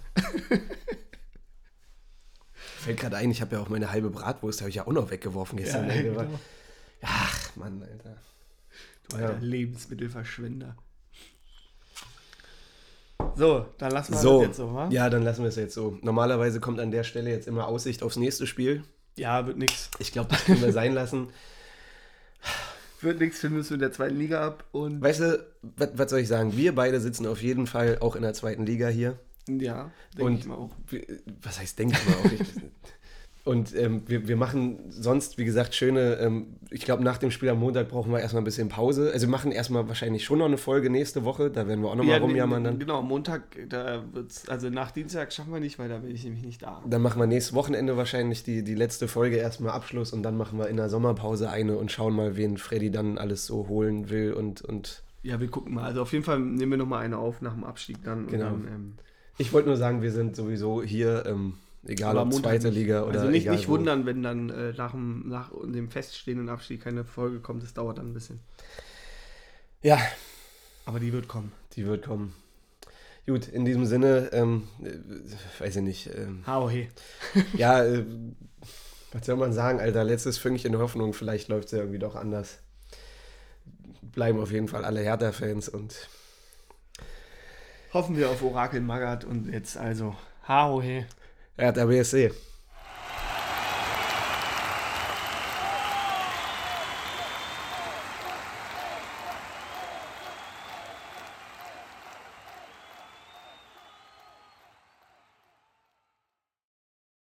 Fällt gerade ein, ich habe ja auch meine halbe Bratwurst, habe ich ja auch noch weggeworfen gestern. Ja, ey, genau. war- Ach, Mann, Alter. Du alter Ja. Lebensmittelverschwender. So, dann lassen wir So, das jetzt so, wa? ja, dann lassen wir es jetzt so. Normalerweise kommt an der Stelle jetzt immer Aussicht aufs nächste Spiel. Ja, wird nix. Ich glaube, das können wir sein lassen. Wird nix, wir müssen mit der zweiten Liga ab und Weißt du, was, soll ich sagen? Wir beide sitzen auf jeden Fall auch in der zweiten Liga hier. ja, denke Und ich mal auch. was heißt, denke ich mal auch. Ich, und ähm, wir, wir machen sonst, wie gesagt, schöne, ähm, ich glaube, nach dem Spiel am Montag brauchen wir erstmal ein bisschen Pause. Also wir machen erstmal wahrscheinlich schon noch eine Folge nächste Woche, da werden wir auch nochmal Ja, rumjammern dann. Genau, Montag, da wird's, also nach Dienstag schaffen wir nicht, weil da bin ich nämlich nicht da. Dann machen wir nächstes Wochenende wahrscheinlich die, die letzte Folge erstmal Abschluss und dann machen wir in der Sommerpause eine und schauen mal, wen Freddy dann alles so holen will und, und Ja, wir gucken mal. Also auf jeden Fall nehmen wir nochmal eine auf nach dem Abstieg dann. Genau. Dann ähm, ich wollte nur sagen, wir sind sowieso hier, ähm, egal aber ob Montag zweite. Liga oder Also nicht, egal nicht wo. wundern, wenn dann äh, nach, dem, nach dem feststehenden Abstieg keine Folge kommt. Das dauert dann ein bisschen. Ja, Aber die wird kommen. die wird kommen. Gut, in diesem Sinne, ähm, äh, weiß ich nicht, ähm, Hau he. ja, äh, was soll man sagen, Alter, letztes Fünkchen Hoffnung, vielleicht läuft es ja irgendwie doch anders. Bleiben auf jeden Fall alle Hertha-Fans und Hoffen wir auf Orakel Magath und jetzt also Hau he. Hertha BSC.